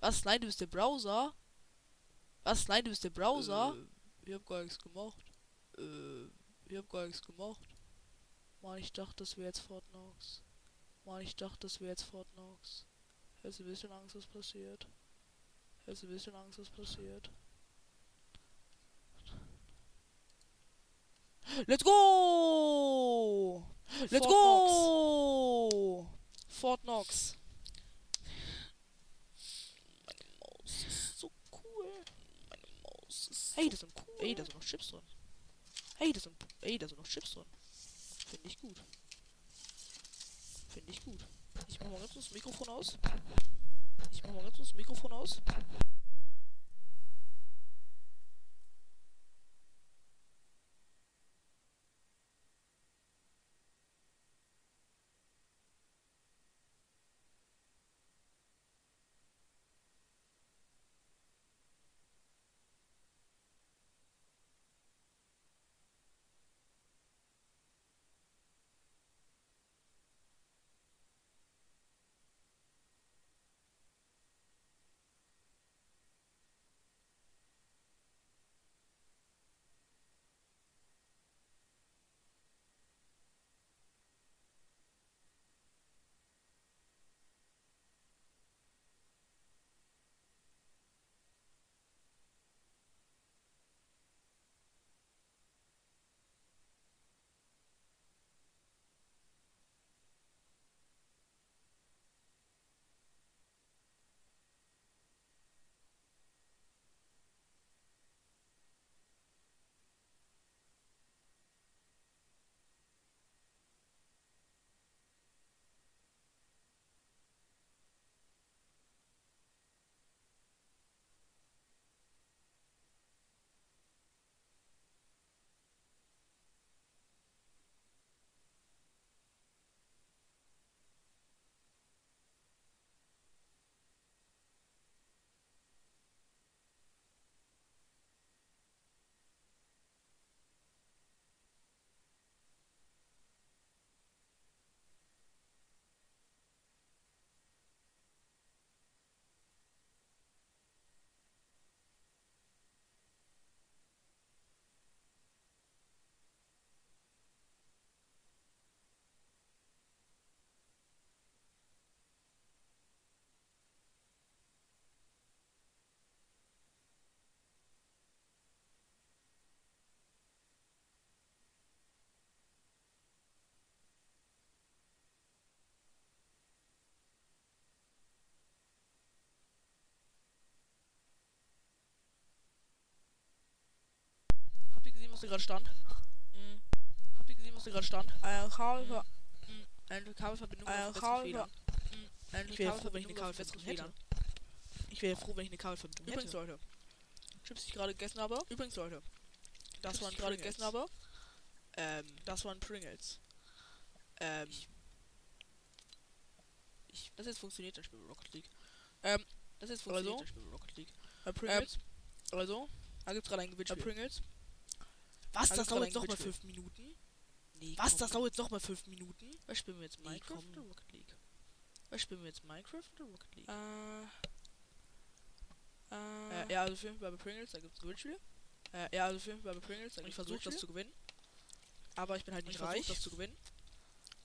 A: Was? Nein, du bist der Browser? Was? Nein, du bist der Browser?
B: Äh,
A: ich hab gar nichts gemacht. Äh, Ich hab gar nichts gemacht. Mann, ich dachte, das wäre jetzt Fort Knox. Mann, ich dachte, das wäre jetzt Fort Knox. Hättest du ein bisschen Angst, was passiert? Hättest du ein bisschen Angst, was passiert? Let's go! Let's
B: Fort
A: go! Fort Knox.
B: Meine Maus ist so cool. Meine Maus ist
A: Hey,
B: so
A: da sind, ey, da sind noch Chips drin. Hey, da sind, ey, da sind noch Chips drin. Finde ich gut. Finde ich gut. Ich mach mal ganz kurz das Mikrofon aus. Ich mach mal ganz kurz das Mikrofon aus. Da gerade stand?
B: Mhm.
A: Habt ihr gesehen, was da gerade stand?
B: Ein Kabel,
A: Mhm. Eine Kabelverbindung
B: ein
A: auf
B: Kabel,
A: WLAN.
B: ein
A: Ich wäre froh, wenn ich eine
B: Kabelverbindung
A: hätte. Ich wäre froh, wenn ich eine Kabelverbindung
B: Übrigens,
A: hätte. Leute. Chips, die ich gerade gegessen habe.
B: Übrigens, Leute.
A: Das
B: Chips,
A: waren
B: ich
A: gerade gegessen habe. Ähm, das waren Pringles. Ähm, ich, das jetzt funktioniert, dann spielen wir Rocket League. Ähm, das jetzt funktioniert,
B: Also?
A: dann spielen wir Rocket League.
B: Bei Pringles.
A: Also, da gibt's gerade ein
B: bei
A: Gewinnspiel.
B: Pringles.
A: Was,
B: da
A: das dauert
B: gerade
A: jetzt noch
B: ein
A: mal
B: Gewinnspiel.
A: fünf Minuten?
B: Nee,
A: Was,
B: komm.
A: das dauert jetzt noch mal fünf Minuten? Was spielen wir jetzt,
B: Nee,
A: Minecraft
B: komm.
A: oder Rocket League? Was spielen wir jetzt, Minecraft oder Rocket League?
B: Äh.
A: Äh,
B: Äh.
A: ja, also für mich bei Pringles, da gibt's ein Gewinnspiel. Äh, ja, also für mich bei Pringles, da
B: Und
A: gibt's
B: ich
A: ein
B: versuch das zu gewinnen.
A: Aber ich bin halt nicht
B: ich versuch
A: reich.
B: das
A: zu gewinnen.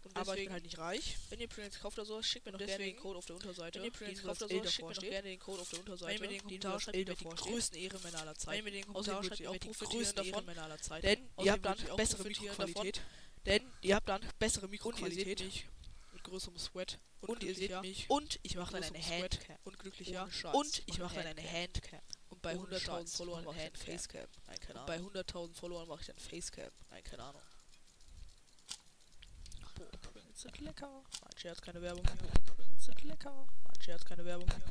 B: Und
A: Aber ich
B: deswegen-
A: bin halt nicht reich. Wenn ihr Pringles kauft oder so, schickt mir doch
B: Und
A: gerne den
B: deswegen-
A: Code auf der Unterseite.
B: wenn ihr
A: Diesen
B: kauft oder so,
A: L
B: schickt mir doch gerne den Code auf der Unterseite.
A: Wenn ihr mir den Kommentar schreibt,
B: steht.
A: größten Ehrenmänner aller
B: Wenn
A: Zeiten.
B: ihr mir den Kommentar schreibt,
A: ihr auch profitieren davon. Denn ihr habt dann bessere. Mikroqualität. Denn ihr habt dann bessere Mikroqualität.
B: mit größerem Sweat.
A: Und ihr seht mich. Und ich mache dann eine. Handcam.
B: Und glücklicher.
A: Und ich
B: Mach
A: mache dann
B: eine
A: Handcam.
B: Und bei
A: Ohne
B: 100.000
A: Scheiß.
B: Followern
A: Mach
B: mache ich dann Facecam. Nein, keine
A: Und bei
B: Ahnung.
A: 100.000 Followern mache ich dann Facecam. Nein, keine Ahnung. Sind lecker. Nein, Scherz, keine Werbung hier. Sind lecker. Nein, Scherz, keine Werbung hier.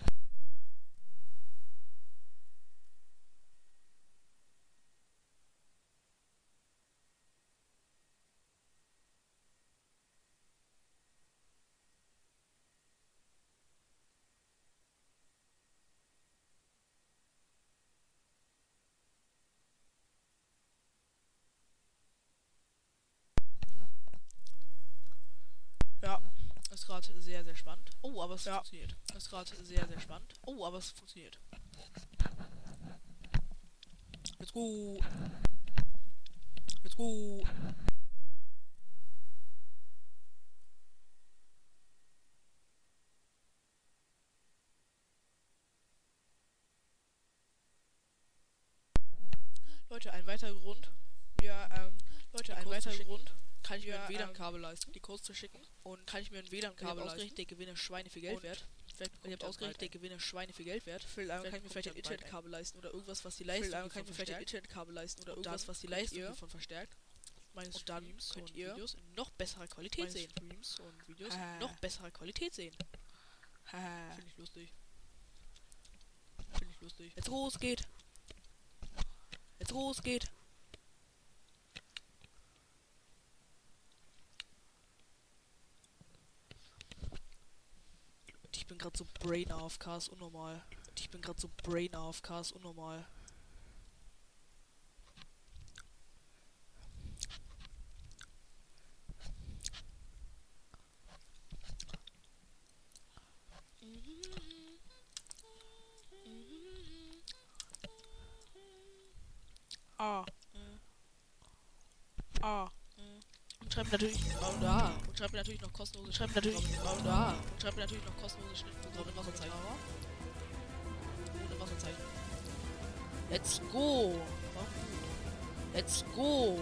A: Ja, ist gerade sehr, sehr spannend. Oh, aber es
B: Ja.
A: funktioniert. Ist gerade sehr, sehr spannend. Oh, aber es funktioniert. Let's go. Let's go. Leute, ein weiterer Grund. Ja, ähm, Leute, ein weiterer. Grund. Kann ich mir
B: Ja,
A: ein
B: ähm,
A: WLAN-Kabel leisten, die Codes zu schicken. Und kann ich mir ein WLAN-Kabel leisten.
B: ausgerechnet,
A: der Gewinne Schweine viel Geld
B: Und
A: wert. Vielleicht habt
B: dann
A: ausgerechnet, der. Gewinne Schweine viel Geld wert.
B: Ähm,
A: Vielleicht
B: kann ich
A: ich
B: mir
A: vielleicht ein. Internetkabel leisten oder irgendwas, was die Leistung
B: ähm, kann ich mir vielleicht ein.
A: Internetkabel leisten oder irgendwas, was die Leistung hiervon verstärkt. Meines
B: und
A: dann
B: Streams
A: könnt ihr
B: Videos
A: in noch besserer Qualität
B: meine
A: sehen.
B: Streams und Videos.
A: in noch besserer Qualität sehen. Finde ich lustig. Finde ich lustig. Jetzt losgeht. Jetzt losgeht. Ich bin gerade so Brain AFKs unnormal. Ich bin gerade so Brain AFKs unnormal. Ah. Ah. Und schreibt natürlich oh, da. Und schreibt natürlich noch kostenlose schreibt natürlich oh, da. Und schreibt natürlich noch kostenlose Schnittfunktion ohne Wasserzeichen. Ohne Wasserzeichen. Let's go. Let's go.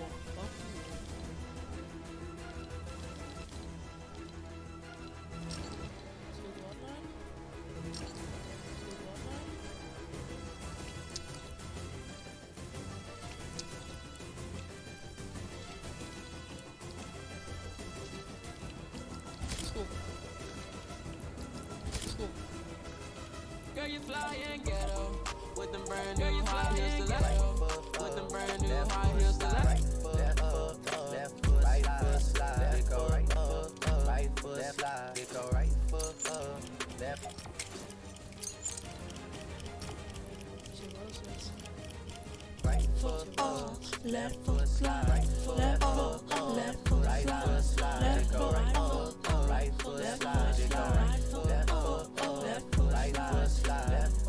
D: Left foot slide. Right foot up, left foot right foot slide. It go right foot up, right foot slide. Go right foot left foot up, left foot right foot slide.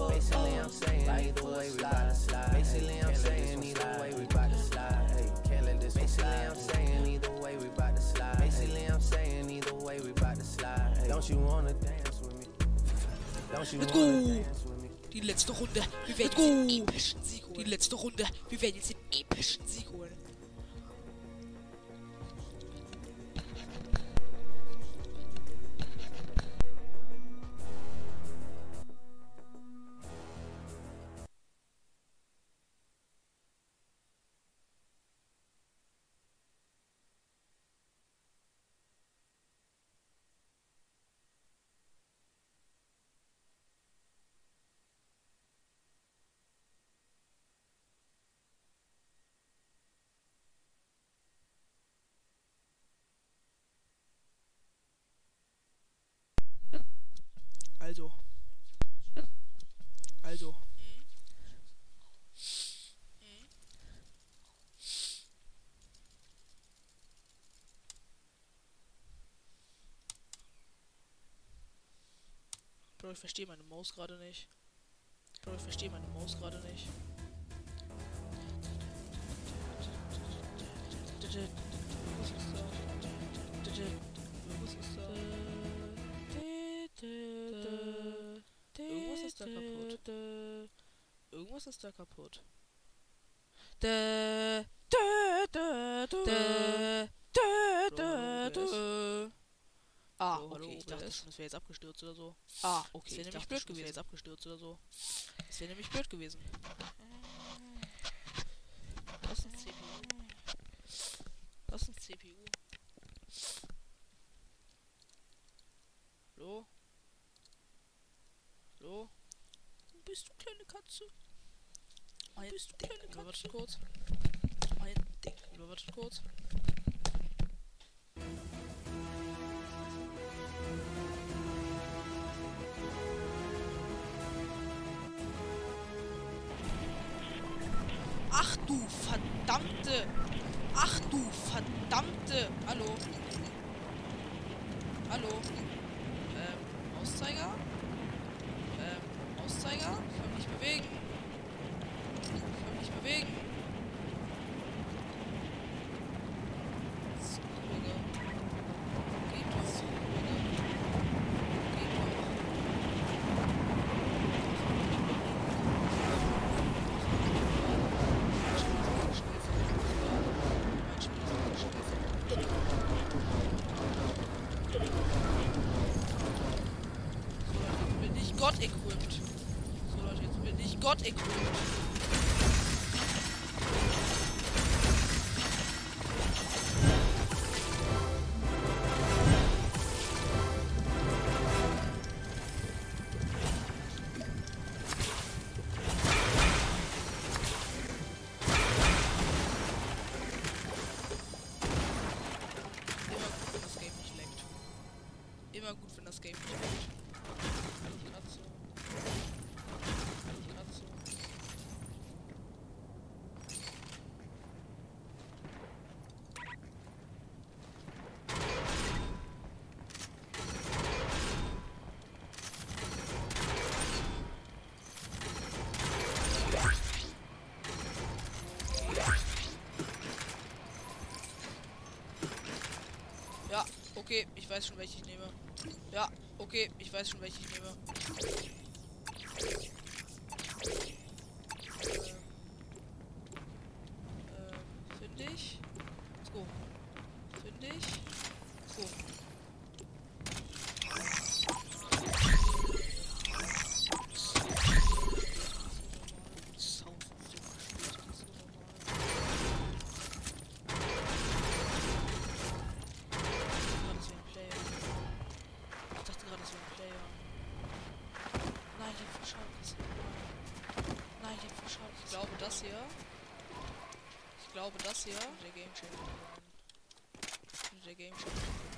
D: Basically, I'm saying either way we bout to slide. Basically, I'm saying either way we bout to slide. Hey, can't let this Basically, I'm saying either way we bout to slide. Basically, I'm saying either way we bout to slide. Don't you wanna dance with me? Don't you
A: Let's
D: wanna
A: go.
D: dance with me?
A: Die letzte Runde. Wir werden jetzt den epischen Sieg holen. Die letzte Runde. Wir werden jetzt den ich verstehe meine Maus gerade nicht. Bro, ich verstehe meine Maus gerade nicht. Irgendwas ist da kaputt. Irgendwas ist da kaputt. Dä, Ah,
B: Hallo,
A: okay, ich dachte
B: OBS.
A: schon, das wäre jetzt abgestürzt oder so.
B: Ah,
A: Das
B: okay.
A: wäre
B: Ich
A: nämlich blöd
B: schon, das
A: gewesen.
B: wäre
A: jetzt abgestürzt oder so. Das wäre nämlich blöd gewesen. Was ist ein CPU? Was ist ein CPU? Hallo? Hallo? Wo bist du, kleine Katze? Wo bist du, kleine Katze?
B: Überwartet
A: kurz.
B: Ein Ding.
A: Überwartet kurz. Verdammte! Ach du verdammte! Hallo? Gott, ey, cool. Ich weiß schon, welche ich nehme. Ja, okay, ich weiß schon, welche ich nehme. basıyor. The Game Changer. The Game Changer.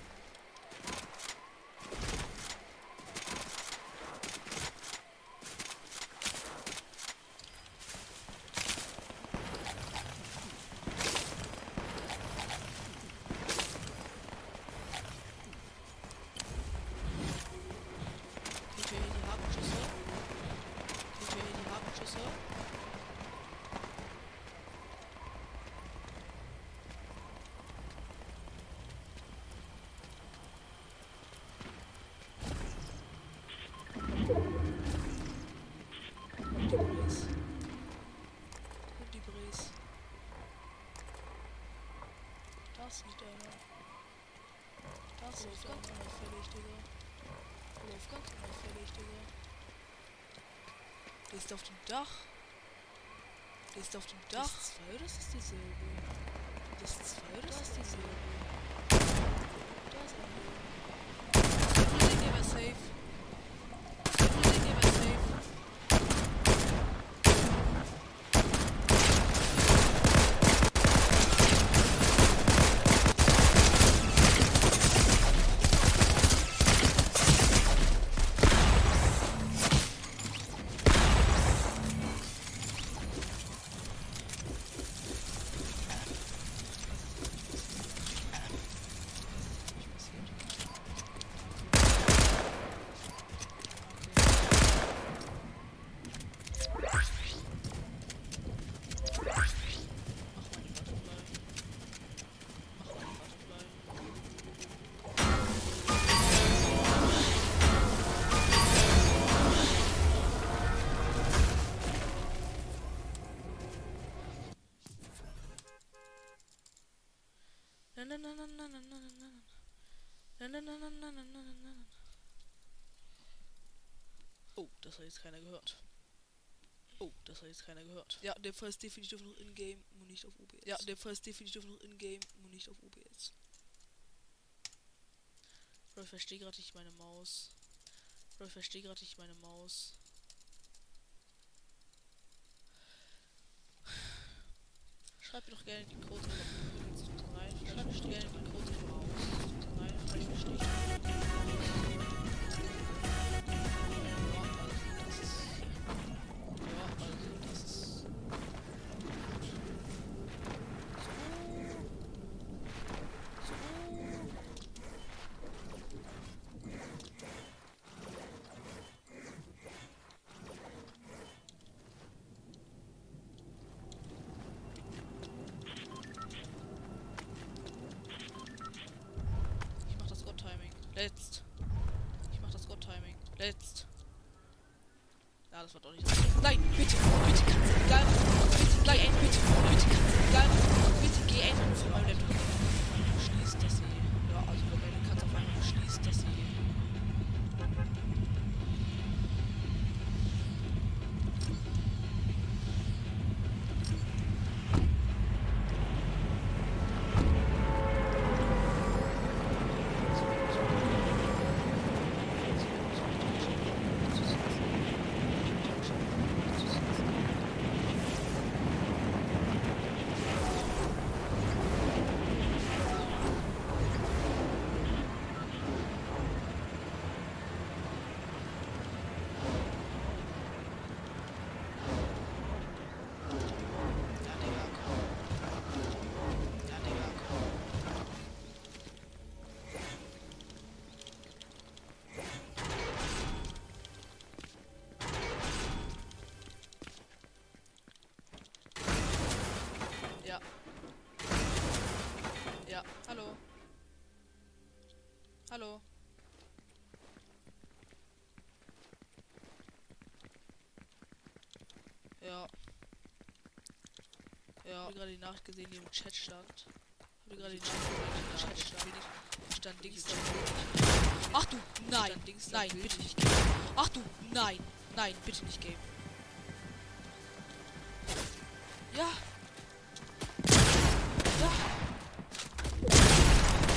A: Das liegt einer. Das liegt ganz unauffällig, Digga. Olaf ganz unauffällig, Digga. Der ist auf dem Dach. Der ist auf dem Dach. Das ist zwei oder ist das dieselbe? Das ist zwei oder ist das dieselbe? Da ist der wäre safe. Oh, das hat jetzt keiner gehört. Oh, das hat jetzt keiner gehört. Ja, der Fall ist definitiv noch in-game und nicht auf OBS. Ja, der Fall ist definitiv noch in-game und nicht auf OBS. Bro, ich verstehe gerade nicht meine Maus. Bro, ich verstehe gerade nicht meine Maus. Letzt. Ich mach das Gott-Timing. Letzt. Ja, das war doch nicht. Nein, bitte, bitte, Katze. Egal. Bitte, nein, bitte, bitte, Katze. Egal. Bitte, geh einfach nur von meinem Laptop. Ja. Hab gerade die Nachricht gesehen, die im Chat stand. Hab gerade die Nachricht gesehen, die im Chat stand. Stand Dings da. Ach du, nein, Dings nein, bitte nicht Game. Ach du, nein, nein, bitte nicht Game. Ja. Ja.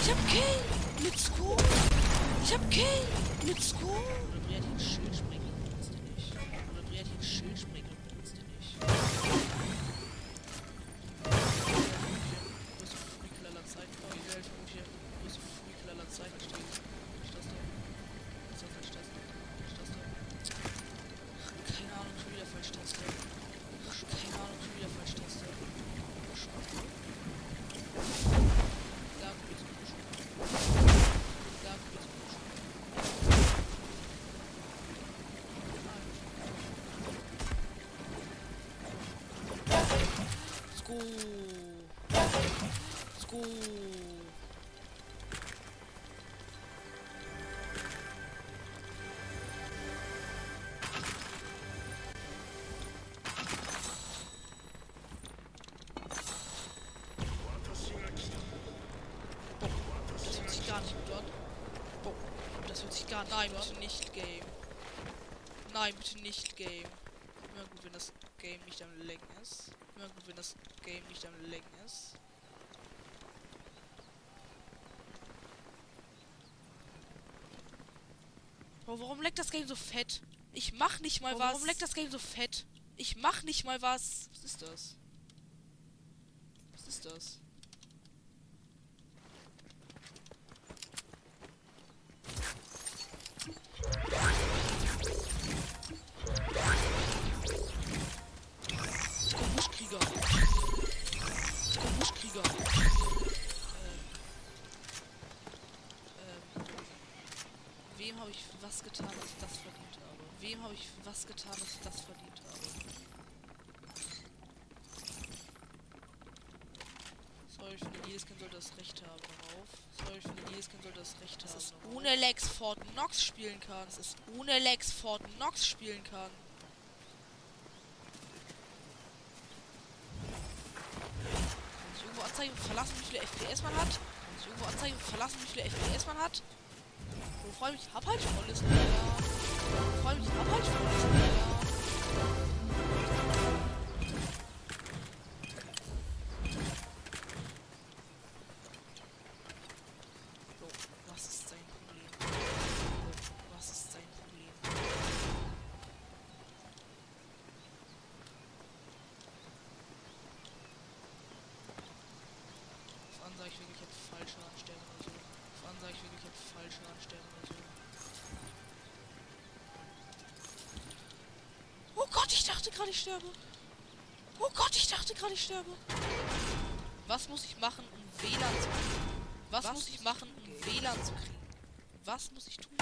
A: Ich hab Kill. Let's go. Ich hab Kill. Let's go. Gar nicht Nein, gut an. bitte nicht Game. Nein, bitte nicht Game. Immer gut, wenn das Game nicht am Längen ist. Immer gut, wenn das Game nicht am Längen ist. Oh, warum leckt das Game so fett? Ich mach nicht mal
B: Oh,
A: was.
B: warum leckt das Game so fett?
A: Ich mach nicht mal was. Was ist das? Was ist das? Ich getan, dass ich das verdient habe? Sorry, ich finde, jedes Kind sollte das Recht haben darauf. Sorry, ich finde, jedes Kind sollte das Recht haben.
B: Dass es ohne Lex Fort Knox spielen kann.
A: dass es ohne Lex Fort Knox spielen kann. Kann ich irgendwo anzeigen, verlassen, wie viele FPS man hat? Kann ich irgendwo anzeigen, verlassen, wie viele FPS man hat? Freu mich, hab halt volles Lager. Freu mich, hab halt volles Lager. So, was ist sein Problem? So, was ist sein Problem? Auf an sag ich wirklich jetzt falsche anstellen oder so. Auf an sag ich wirklich jetzt falsche anstellen oder so. Oh Gott, ich dachte gerade ich sterbe. Oh Gott, ich dachte gerade ich sterbe. Was muss ich machen, um WLAN zu kriegen? Was, muss ich machen, um WLAN zu kriegen? Was muss ich tun?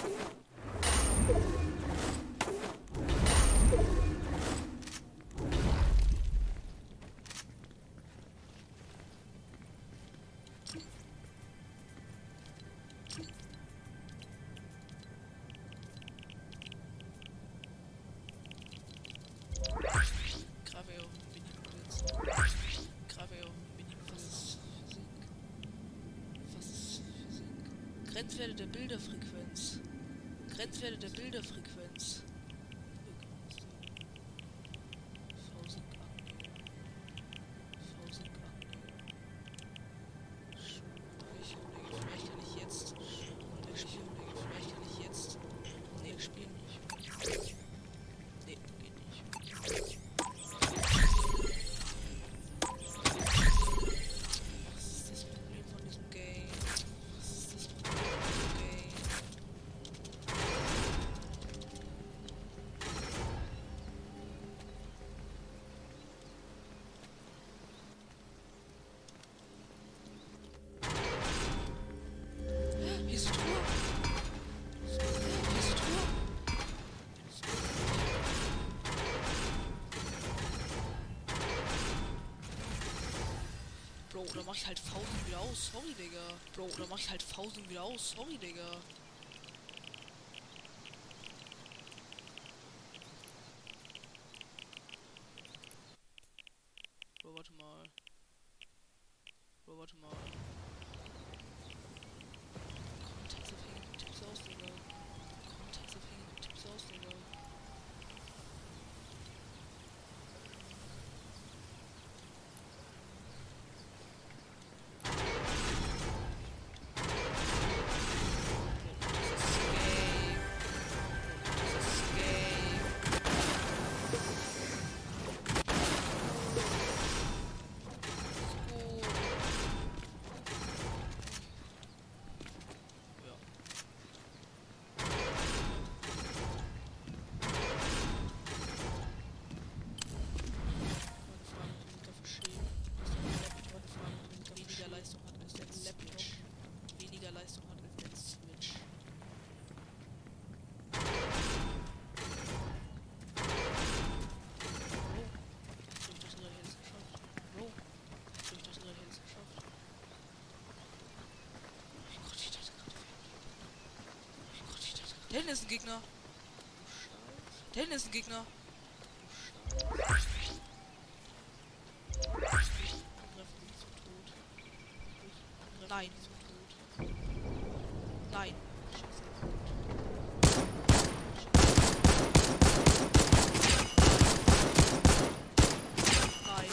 A: Dann mach ich halt Fausing wieder aus. Sorry, Digga. Bro, dann mach ich halt Fausing wieder aus. Sorry, Digga. Da hinten ist ein Gegner. Da hinten ist ein Gegner. Angreifen mich zum Tod. Nein. Zum Tod. Nein. Scheiße. Nein.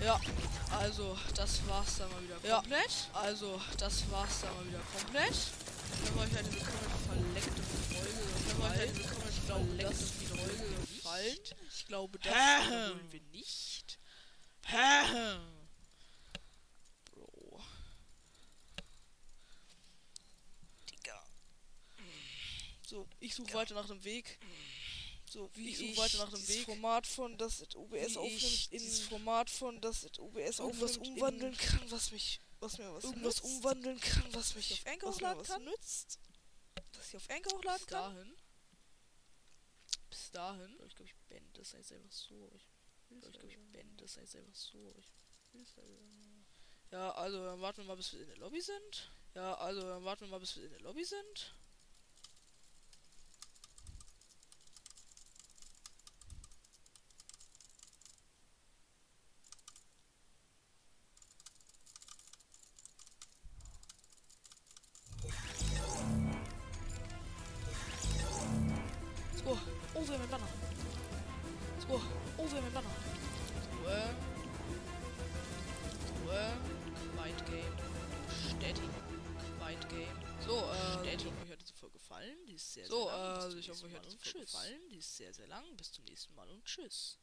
A: Ja, also das war's dann mal wieder komplett. Also das war's dann mal wieder komplett. Wenn euch diese komplett verleckte Folge wenn euch diese komplett verleckte Folge gefallen, ich glaube, das wollen wir nicht. Bro. Digga. So, ich suche weiter nach dem Weg. So, wie ich suche weiter nach dem
B: dieses
A: Weg.
B: Format von das OBS
A: Wie ich
B: aufnimmt in
A: dieses
B: Format von das OBS
A: irgendwas umwandeln kann, was mich
B: was mir was
A: irgendwas
B: nützt,
A: umwandeln kann, was mich
B: auf Anchor hochladen
A: was
B: kann.
A: nützt.
B: dass ich auf Anchor hochladen
A: Bis
B: kann.
A: dahin. Bis dahin. Ich glaube, ich beende das jetzt einfach so. Ich glaube, ich, ich beende das jetzt einfach so. Ich ja, also dann warten wir mal, bis wir in der Lobby sind. Ja, also dann warten wir mal, bis wir in der Lobby sind. Gefallen. Die ist sehr, sehr lang. Bis zum nächsten Mal und tschüss.